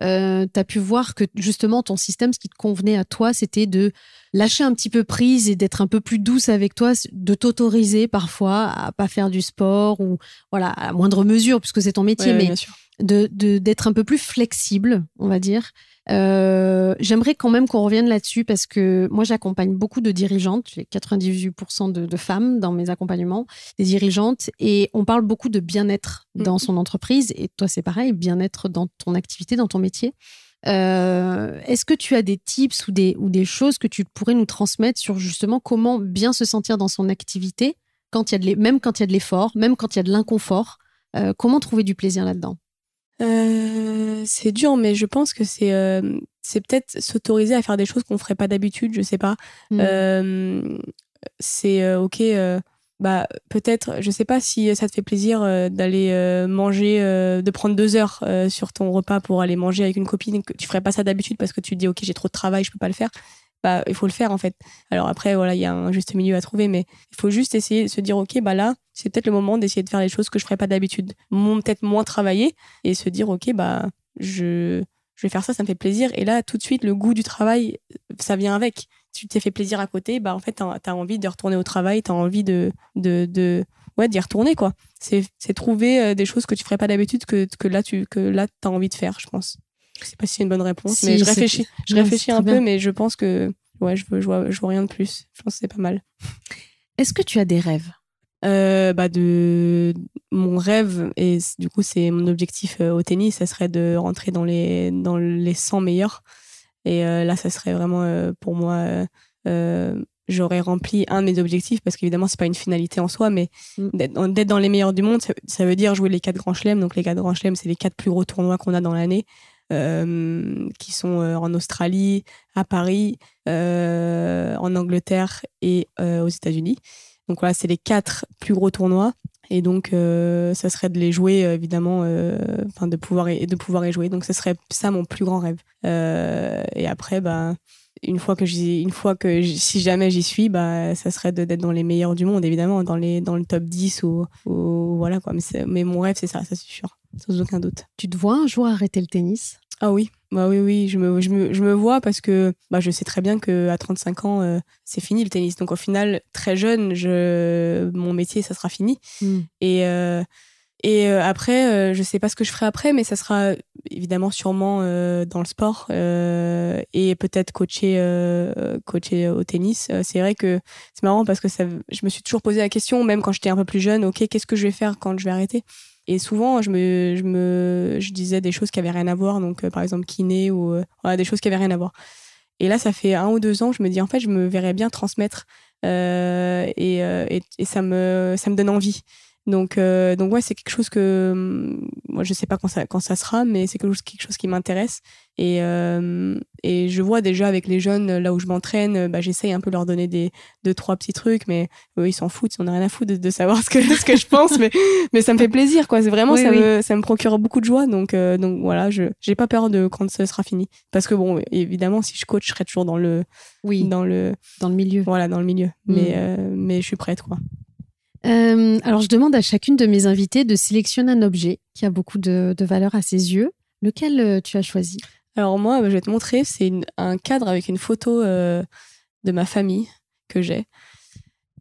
tu as pu voir que justement ton système, ce qui te convenait à toi, c'était de lâcher un petit peu prise et d'être un peu plus douce avec toi, de t'autoriser parfois à pas faire du sport ou voilà à moindre mesure puisque c'est ton métier, mais de d'être un peu plus flexible, on va dire. Euh, j'aimerais quand même qu'on revienne là-dessus parce que moi, j'accompagne beaucoup de dirigeantes. J'ai 98% de, femmes dans mes accompagnements, des dirigeantes, et on parle beaucoup de bien-être dans mhm. son entreprise. Et toi, c'est pareil, bien-être dans ton activité, dans ton métier. Euh, est-ce que tu as des tips ou des, ou des choses que tu pourrais nous transmettre sur justement comment bien se sentir dans son activité, quand il y a de même quand il y a de l'effort, même quand il y a de l'inconfort euh, Comment trouver du plaisir là-dedans? Euh, c'est dur, mais je pense que c'est euh, c'est peut-être s'autoriser à faire des choses qu'on ferait pas d'habitude. Je sais pas. Mm. Euh, c'est ok. Bah peut-être. Je sais pas si ça te fait plaisir d'aller manger, de prendre deux heures sur ton repas pour aller manger avec une copine. Que tu ferais pas ça d'habitude parce que tu te dis ok j'ai trop de travail, je peux pas le faire bah, il faut le faire en fait. Alors après, voilà, il y a un juste milieu à trouver, mais il faut juste essayer de se dire, ok, bah là, c'est peut-être le moment d'essayer de faire les choses que je ferais pas d'habitude, peut-être moins travailler et se dire, ok, bah je, je vais faire ça, ça me fait plaisir. Et là, tout de suite, le goût du travail, ça vient avec. Tu t'es fait plaisir à côté, bah en fait, t'as as envie de retourner au travail, t'as envie de, de, de ouais, d'y retourner quoi. C'est trouver euh, des choses que tu ferais pas d'habitude que, que là tu que là t'as envie de faire, je pense. Je sais pas si c'est une bonne réponse, mais je réfléchis, je réfléchis un peu, mais je pense que ouais, je, veux, je, vois, je vois rien de plus. Je pense que c'est pas mal. Est-ce que tu as des rêves? Euh, bah de mon rêve et du coup c'est mon objectif euh, au tennis ça serait de rentrer dans les dans les 100 meilleurs et euh, là ça serait vraiment pour moi j'aurais rempli un de mes objectifs parce qu'évidemment c'est pas une finalité en soi mais mm. d'être dans les meilleurs du monde ça, ça, veut dire jouer les quatre grands chelems donc les quatre grands chelems c'est les quatre plus gros tournois qu'on a dans l'année qui sont en Australie, à Paris, en Angleterre et aux États-Unis. Donc voilà, c'est les quatre plus gros tournois. Et donc, ça serait de les jouer, évidemment, enfin de pouvoir et de pouvoir y jouer. Donc, ce serait ça mon plus grand rêve. et après, bah, une fois que j'y, une fois que si jamais j'y suis, bah, ça serait d'être dans les meilleurs du monde, évidemment, dans les, dans le top 10 ou, voilà quoi. Mais, mais mon rêve, c'est ça, ça c'est sûr, sans aucun doute. Tu te vois un jour arrêter le tennis? Ah oui, bah oui, oui, je me, je me, je me vois parce que bah, je sais très bien qu'à 35 ans, euh, c'est fini le tennis. Donc au final, très jeune, je, mon métier, ça sera fini. Hmm. Et, euh, et euh, après, je sais pas ce que je ferai après, mais ça sera évidemment sûrement dans le sport et peut-être coacher, coacher au tennis. c'est vrai que c'est marrant parce que ça, je me suis toujours posé la question, même quand j'étais un peu plus jeune, ok, qu'est-ce que je vais faire quand je vais arrêter? Et souvent, je me, je me, je disais des choses qui avaient rien à voir, donc par exemple kiné ou voilà, des choses qui avaient rien à voir. Et là, ça fait un ou deux ans, je me dis en fait, je me verrais bien transmettre et, et, et ça me, ça me donne envie. Donc, euh, donc ouais, c'est quelque chose que hum, moi je sais pas quand ça, quand ça sera, mais c'est quelque chose, quelque chose qui m'intéresse. Et, euh, et je vois déjà avec les jeunes là où je m'entraîne, bah, j'essaye un peu de leur donner des deux trois petits trucs, mais eux ils s'en foutent, on a rien à foutre de, savoir ce que ce que je pense, mais mais ça me fait plaisir quoi. C'est vraiment ça me ça me procure beaucoup de joie. Donc euh, donc voilà, je j'ai pas peur de quand ça sera fini, parce que bon évidemment si je coach, je serai toujours dans le oui dans le dans le milieu. Voilà dans le milieu, mais mm. mais je suis prête quoi. Euh, alors, je demande à chacune de mes invités de sélectionner un objet qui a beaucoup de, valeur à ses yeux. Lequel euh, tu as choisi? Alors, moi, je vais te montrer. C'est un cadre avec une photo euh, de ma famille que j'ai.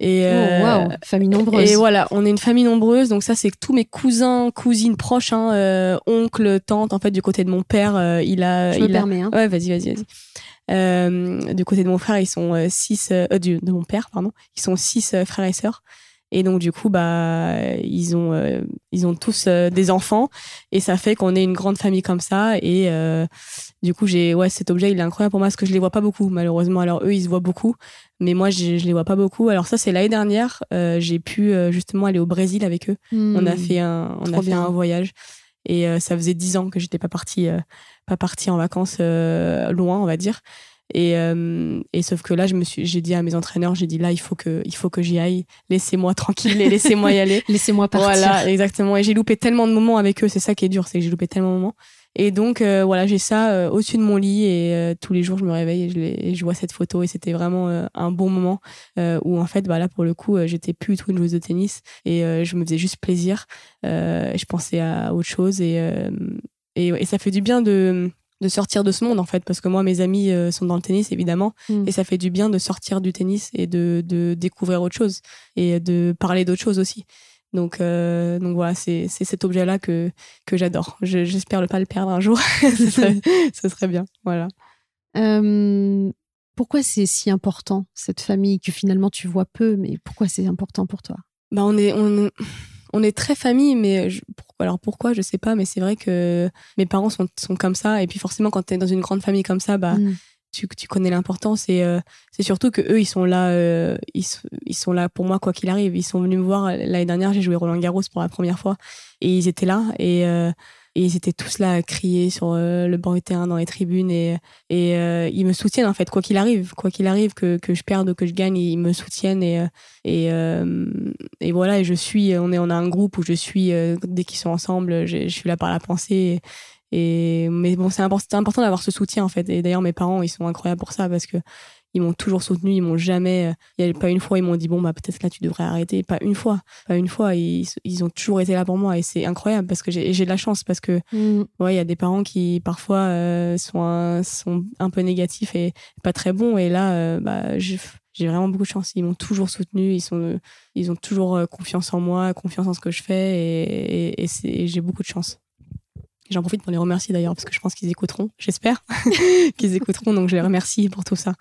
Et oh, wow. famille nombreuse. Et voilà, on est une famille nombreuse. Donc, ça, c'est tous mes cousins, cousines proches, hein, oncles, tantes. En fait, du côté de mon père, il a. Je il me permets. Hein. Ouais, vas-y, vas-y, vas-y. du côté de mon frère, ils sont six. de mon père, pardon. Ils sont six frères et sœurs. Et donc du coup, bah, ils ont, euh, ils ont tous euh, des enfants et ça fait qu'on est une grande famille comme ça. Et euh, du coup, j'ai, ouais, cet objet, il est incroyable pour moi parce que je les vois pas beaucoup, malheureusement. Alors eux, ils se voient beaucoup, mais moi, je, je les vois pas beaucoup. Alors ça, c'est l'année dernière, j'ai pu justement aller au Brésil avec eux. On a hmm. fait un, on a fait un voyage. Et ça faisait dix ans que j'étais pas partie, pas partie en vacances loin, on va dire. Et, euh, et sauf que là, je me suis, j'ai dit à mes entraîneurs, j'ai dit là, il faut que, il faut que j'y aille. Laissez-moi tranquille et laissez-moi y aller. laissez-moi partir. Voilà, exactement. Et j'ai loupé tellement de moments avec eux. C'est ça qui est dur, c'est que j'ai loupé tellement de moments. Et donc euh, voilà, j'ai ça euh, au-dessus de mon lit et tous les jours je me réveille et je, et je vois cette photo et c'était vraiment un bon moment où en fait bah là pour le coup j'étais plus du tout une joueuse de tennis et je me faisais juste plaisir. je pensais à autre chose et, et, et ça fait du bien de de sortir de ce monde en fait parce que moi mes amis euh, sont dans le tennis évidemment mm. et ça fait du bien de sortir du tennis et de, de découvrir autre chose et de parler d'autre chose aussi. Donc euh, donc voilà c'est cet objet là que que j'adore. J'espère ne pas le perdre un jour. Ce, serait, bien voilà. Euh, pourquoi c'est si important cette famille que finalement tu vois peu mais pourquoi c'est important pour toi? Bah on est on on est très famille, mais alors pourquoi, je sais pas, mais c'est vrai que mes parents sont, sont comme ça. Et puis forcément, quand tu es dans une grande famille comme ça, bah, mm. tu, tu, connais l'importance. Et euh, c'est surtout que eux, ils sont là, euh, ils, ils, sont là pour moi, quoi qu'il arrive. Ils sont venus me voir l'année dernière, j'ai joué Roland Garros pour la première fois. Et ils étaient là. Et, euh, et ils étaient tous là à crier sur euh, le banc de terrain dans les tribunes et, et euh, ils me soutiennent en fait quoi qu'il arrive. Quoi qu'il arrive que, que je perde ou que je gagne ils me soutiennent et euh, et, voilà. Et je suis on est on a un groupe où je suis dès qu'ils sont ensemble je, suis là par la pensée et mais bon c'est important, important d'avoir ce soutien en fait. Et d'ailleurs mes parents ils sont incroyables pour ça parce que ils m'ont toujours soutenu, ils m'ont jamais, euh, il y a pas une fois ils m'ont dit bon bah peut-être là tu devrais arrêter, pas une fois, pas une fois, ils, ils ont toujours été là pour moi et c'est incroyable parce que j'ai de la chance parce que mm. ouais il y a des parents qui parfois euh, sont un, sont un peu négatifs et pas très bons et là euh, bah j'ai vraiment beaucoup de chance. Ils m'ont toujours soutenu, ils, sont, ils ont toujours confiance en moi, confiance en ce que je fais et, et, j'ai beaucoup de chance. J'en profite pour les remercier d'ailleurs parce que je pense qu'ils écouteront, j'espère qu'ils écouteront, donc je les remercie pour tout ça.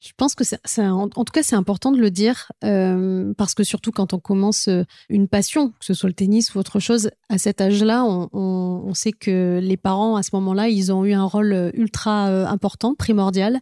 Je pense que c'est, en, tout cas, c'est important de le dire euh, parce que surtout quand on commence euh, une passion, que ce soit le tennis ou autre chose, à cet âge-là, on, sait que les parents, à ce moment-là, ils ont eu un rôle ultra euh, important, primordial.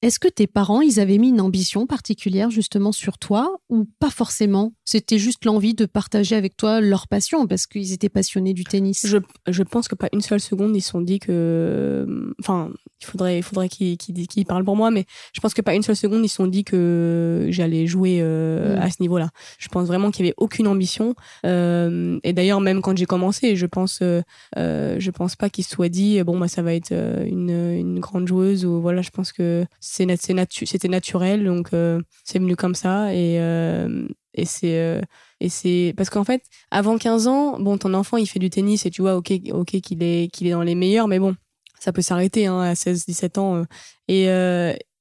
Est-ce que tes parents, ils avaient mis une ambition particulière justement sur toi ou pas forcément? C'était juste l'envie de partager avec toi leur passion parce qu'ils étaient passionnés du tennis? Je, je, pense que pas une seule seconde ils se sont dit que, enfin, il faudrait, il faudrait qu'ils qu parlent pour moi, mais je pense que pas une seule seconde ils se sont dit que j'allais jouer euh, mm. à ce niveau-là. Je pense vraiment qu'il y avait aucune ambition. Euh, et d'ailleurs même quand j'ai commencé, je pense, euh, je pense pas qu'ils se soient dit bon bah ça va être une, une grande joueuse ou voilà. Je pense que c'était naturel, donc euh, c'est venu comme ça. Et, euh. Euh, et c'est parce qu'en fait, avant 15 ans, bon, ton enfant, il fait du tennis et tu vois, ok, ok, qu'il est, est dans les meilleurs, mais bon, ça peut s'arrêter hein, à 16, 17 ans. et,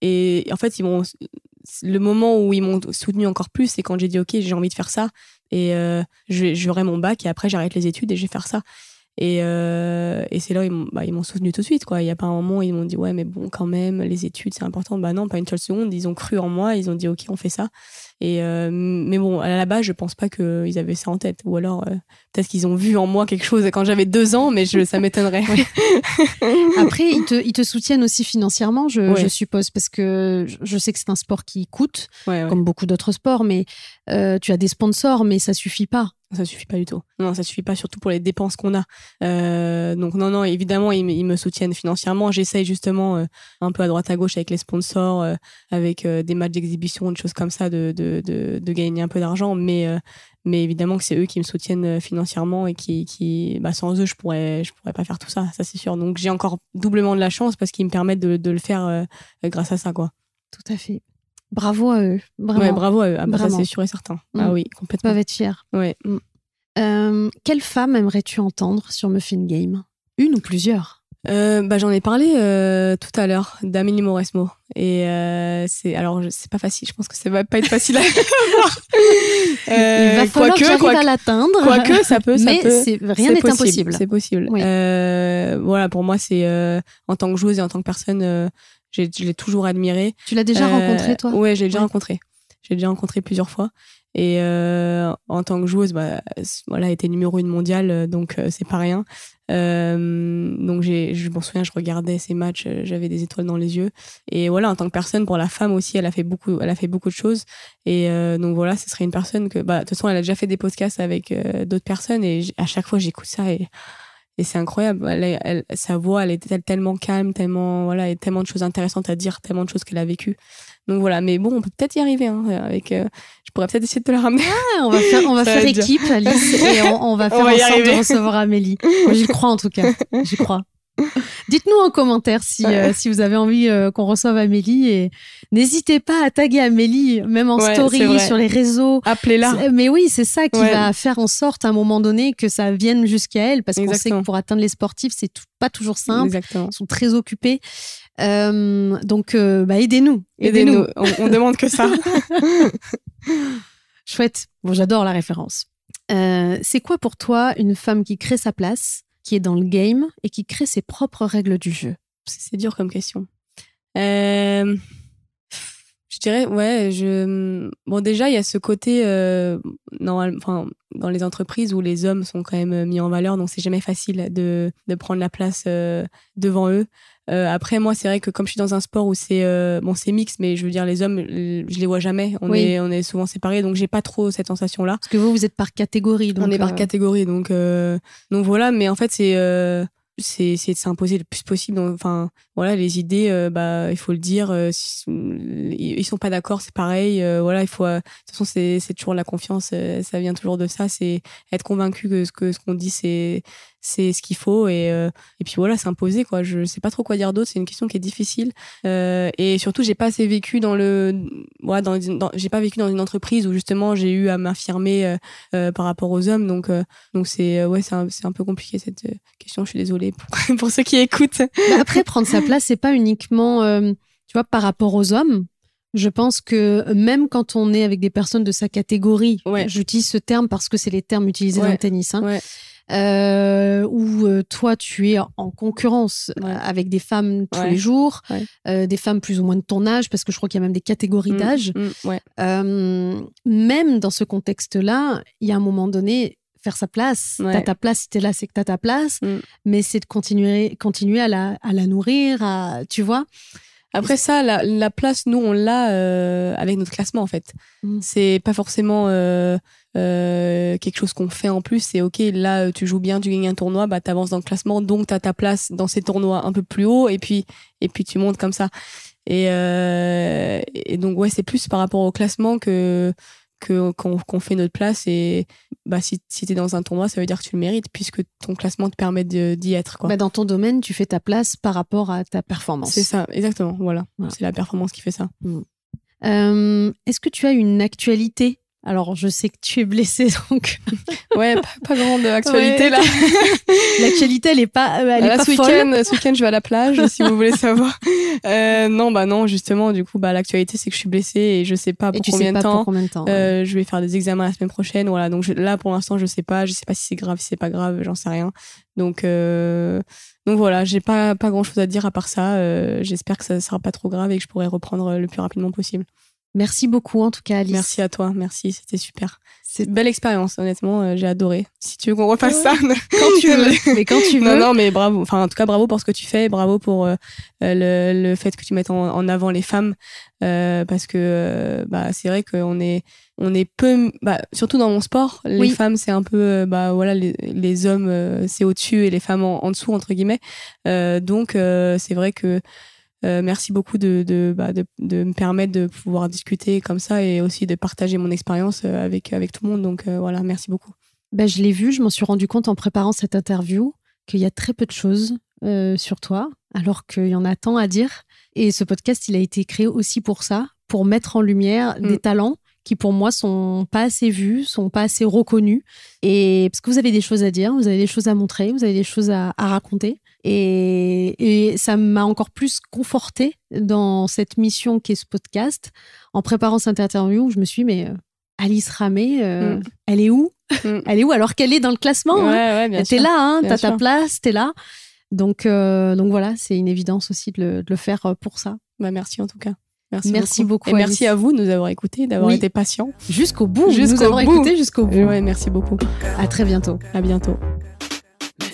et en fait, ils le moment où ils m'ont soutenu encore plus, c'est quand j'ai dit, ok, j'ai envie de faire ça et j'aurai mon bac et après j'arrête les études et je vais faire ça. Et, euh, et c'est là ils m'ont bah, soutenu tout de suite. Quoi. Il n'y a pas un moment où ils m'ont dit Ouais, mais bon, quand même, les études, c'est important. Bah non, pas une seule seconde. Ils ont cru en moi. Ils ont dit Ok, on fait ça. Et, euh, mais bon, à la base, je pense pas qu'ils avaient ça en tête. Ou alors, euh, peut-être qu'ils ont vu en moi quelque chose quand j'avais deux ans, mais je, ça m'étonnerait. Après, ils te, ils te soutiennent aussi financièrement, je, je suppose, parce que je sais que c'est un sport qui coûte, comme beaucoup d'autres sports, mais tu as des sponsors, mais ça suffit pas. Ça suffit pas du tout. Non, ça suffit pas, surtout pour les dépenses qu'on a. Euh, donc non, non, évidemment, ils, me soutiennent financièrement. J'essaye justement euh, un peu à droite à gauche avec les sponsors, euh, avec des matchs d'exhibition, des choses comme ça, de, de, de, de gagner un peu d'argent. Mais, mais évidemment que c'est eux qui me soutiennent financièrement et qui, qui bah, sans eux, je pourrais, je pourrais pas faire tout ça, ça c'est sûr. Donc j'ai encore doublement de la chance parce qu'ils me permettent de, de le faire grâce à ça, quoi. Tout à fait. Bravo à eux. Vraiment. bravo à eux. Ah, bah, ça, c'est sûr et certain. Ah mm. oui, complètement. Ils peuvent être fiers. Ouais. Mm. Euh, quelle femme aimerais-tu entendre sur Muffin Game? Une ou plusieurs? Euh, bah, J'en ai parlé euh, tout à l'heure d'Amélie Mauresmo. Et c'est alors c'est pas facile. Je pense que ça va pas être facile à voir. Il va falloir que, que à l'atteindre. Quoique ça peut, ça mais rien n'est impossible. C'est possible. voilà, pour moi c'est en tant que joueuse et en tant que personne je l'ai toujours admiré. Tu l'as déjà rencontré, toi? Ouais, j'ai déjà rencontré. J'ai déjà rencontré plusieurs fois. Et euh, en tant que joueuse, bah, voilà, était numéro une mondiale, euh, donc euh, c'est pas rien. donc je m'en souviens, je regardais ses matchs, j'avais des étoiles dans les yeux. Et voilà, en tant que personne, pour la femme aussi, elle a fait beaucoup, elle a fait beaucoup de choses. Et donc voilà, ce serait une personne que, bah, de toute façon, elle a déjà fait des podcasts avec d'autres personnes. Et à chaque fois, j'écoute ça et et c'est incroyable. Elle, sa voix, elle est tellement calme, tellement voilà, et tellement de choses intéressantes à dire, tellement de choses qu'elle a vécues. Donc voilà, mais bon, on peut peut-être y arriver. Hein, avec, euh, je pourrais peut-être essayer de te la ramener. Ah, on va faire, on va faire équipe, Alice, et on, va faire en sorte de recevoir Amélie. Moi, j'y crois en tout cas. J'y crois. Dites-nous en commentaire si, euh, si vous avez envie euh, qu'on reçoive Amélie et n'hésitez pas à taguer Amélie, même en story, sur les réseaux. Appelez-la. Mais oui, c'est ça qui va faire en sorte à un moment donné que ça vienne jusqu'à elle parce qu'on sait que pour atteindre les sportifs, c'est pas toujours simple. Ils sont très occupés. Euh, donc, bah, aidez-nous. Aidez-nous. on, on demande que ça. Chouette. Bon, j'adore la référence. c'est quoi pour toi une femme qui crée sa place? Qui est dans le game et qui crée ses propres règles du jeu C'est dur comme question. Euh, je dirais, ouais, je. Bon, déjà, il y a ce côté, euh, enfin, dans les entreprises où les hommes sont quand même mis en valeur, donc c'est jamais facile de, de prendre la place euh, devant eux. Euh, après, moi, c'est vrai que comme je suis dans un sport où c'est euh, bon, c'est mix, mais je veux dire, les hommes, je les vois jamais. On est on est souvent séparés, donc j'ai pas trop cette sensation-là. Parce que vous, vous êtes par catégorie. Donc, on est par euh, catégorie, donc donc voilà. Mais en fait, c'est c'est de s'imposer le plus possible enfin voilà les idées bah il faut le dire ils sont pas d'accord c'est pareil voilà il faut de toute façon c'est toujours la confiance ça vient toujours de ça c'est être convaincu que ce que ce qu'on dit c'est c'est ce qu'il faut et, euh, et puis voilà s'imposer quoi. Je sais pas trop quoi dire d'autre c'est une question qui est difficile. Euh, et surtout j'ai pas assez vécu dans le ouais, dans, j'ai pas vécu dans une entreprise où justement j'ai eu à m'affirmer euh, par rapport aux hommes. Donc donc c'est ouais c'est un, un, peu compliqué cette question. Je suis désolée pour, pour ceux qui écoutent. Bah, après prendre sa place c'est pas uniquement tu vois par rapport aux hommes. Je pense que même quand on est avec des personnes de sa catégorie, ouais. j'utilise ce terme parce que c'est les termes utilisés dans le tennis, hein, ouais où euh, toi tu es en concurrence euh, avec des femmes tous les jours, euh, des femmes plus ou moins de ton âge, parce que je crois qu'il y a même des catégories mmh, d'âge. Mmh, même dans ce contexte-là, il y a un moment donné, faire sa place. T'as ta place, si t'es là, c'est que t'as ta place. Mais c'est de continuer, continuer à la, à la nourrir, à, tu vois. Après ça, la, place, nous, on l'a euh, avec notre classement, en fait. Mm. C'est pas forcément euh, euh, quelque chose qu'on fait en plus. C'est OK, là, tu joues bien, tu gagnes un tournoi, bah, tu avances dans le classement, donc tu as ta place dans ces tournois un peu plus haut, et puis, et puis tu montes comme ça. Et, et donc, ouais, c'est plus par rapport au classement que que qu'on fait notre place et bah si, si tu es dans un tournoi ça veut dire que tu le mérites puisque ton classement te permet d'y être quoi. Bah dans ton domaine tu fais ta place par rapport à ta performance c'est ça exactement voilà, c'est la performance qui fait ça mmh. euh, est-ce que tu as une actualité alors, je sais que tu es blessée, donc. ouais, pas, grande actualité là. L'actualité, elle est pas, euh, elle est pas ce week-end, ce je vais à la plage, si vous voulez savoir. Euh, non, bah non, justement, du coup, bah l'actualité, c'est que je suis blessée et je sais pas pour, combien, de temps, combien de temps. Euh, je vais faire des examens la semaine prochaine, voilà. Donc là, pour l'instant, je sais pas, je sais pas si c'est grave, si c'est pas grave, j'en sais rien. Donc, euh, donc voilà, j'ai pas pas grand chose à dire à part ça. Euh, j'espère que ça sera pas trop grave et que je pourrai reprendre le plus rapidement possible. Merci beaucoup en tout cas Alice. Merci à toi, merci, c'était super. C'est une belle expérience, honnêtement, euh, j'ai adoré. Si tu veux qu'on refasse ça, quand tu veux. mais quand tu veux. Non, non, mais bravo. Enfin, en tout cas, bravo pour ce que tu fais, bravo pour euh, le, le, fait que tu mettes en, avant les femmes, euh, parce que bah c'est vrai qu'on est on est peu, bah, surtout dans mon sport, les femmes c'est un peu, bah voilà, les, les hommes c'est au-dessus et les femmes en, en, dessous entre guillemets. donc c'est vrai que euh, merci beaucoup de, de, bah, de, de, me permettre de pouvoir discuter comme ça et aussi de partager mon expérience euh, avec, avec tout le monde. Donc euh, voilà, merci beaucoup. Bah, je l'ai vu, je m'en suis rendu compte en préparant cette interview qu'il y a très peu de choses sur toi, alors qu'il y en a tant à dire. Et ce podcast, il a été créé aussi pour ça, pour mettre en lumière des mm. talents qui pour moi sont pas assez vus, sont pas assez reconnus. Et parce que vous avez des choses à dire, vous avez des choses à montrer, vous avez des choses à, à raconter. Et, ça m'a encore plus conforté dans cette mission qui est ce podcast. En préparant cette interview, je me suis dit, mais euh, Alice Ramé, euh, mm. elle est où mm. Elle est où alors qu'elle est dans le classement hein ouais, T'es là, hein, t'as ta place, t'es là. Donc, euh, donc voilà, c'est une évidence aussi de le, faire pour ça. Bah, merci en tout cas. Merci, beaucoup. Et merci à vous de nous avoir écoutés, d'avoir été patients. Jusqu'au bout. Jusqu'au nous avoir écoutés jusqu'au bout. Ouais, merci beaucoup. À très bientôt. À bientôt.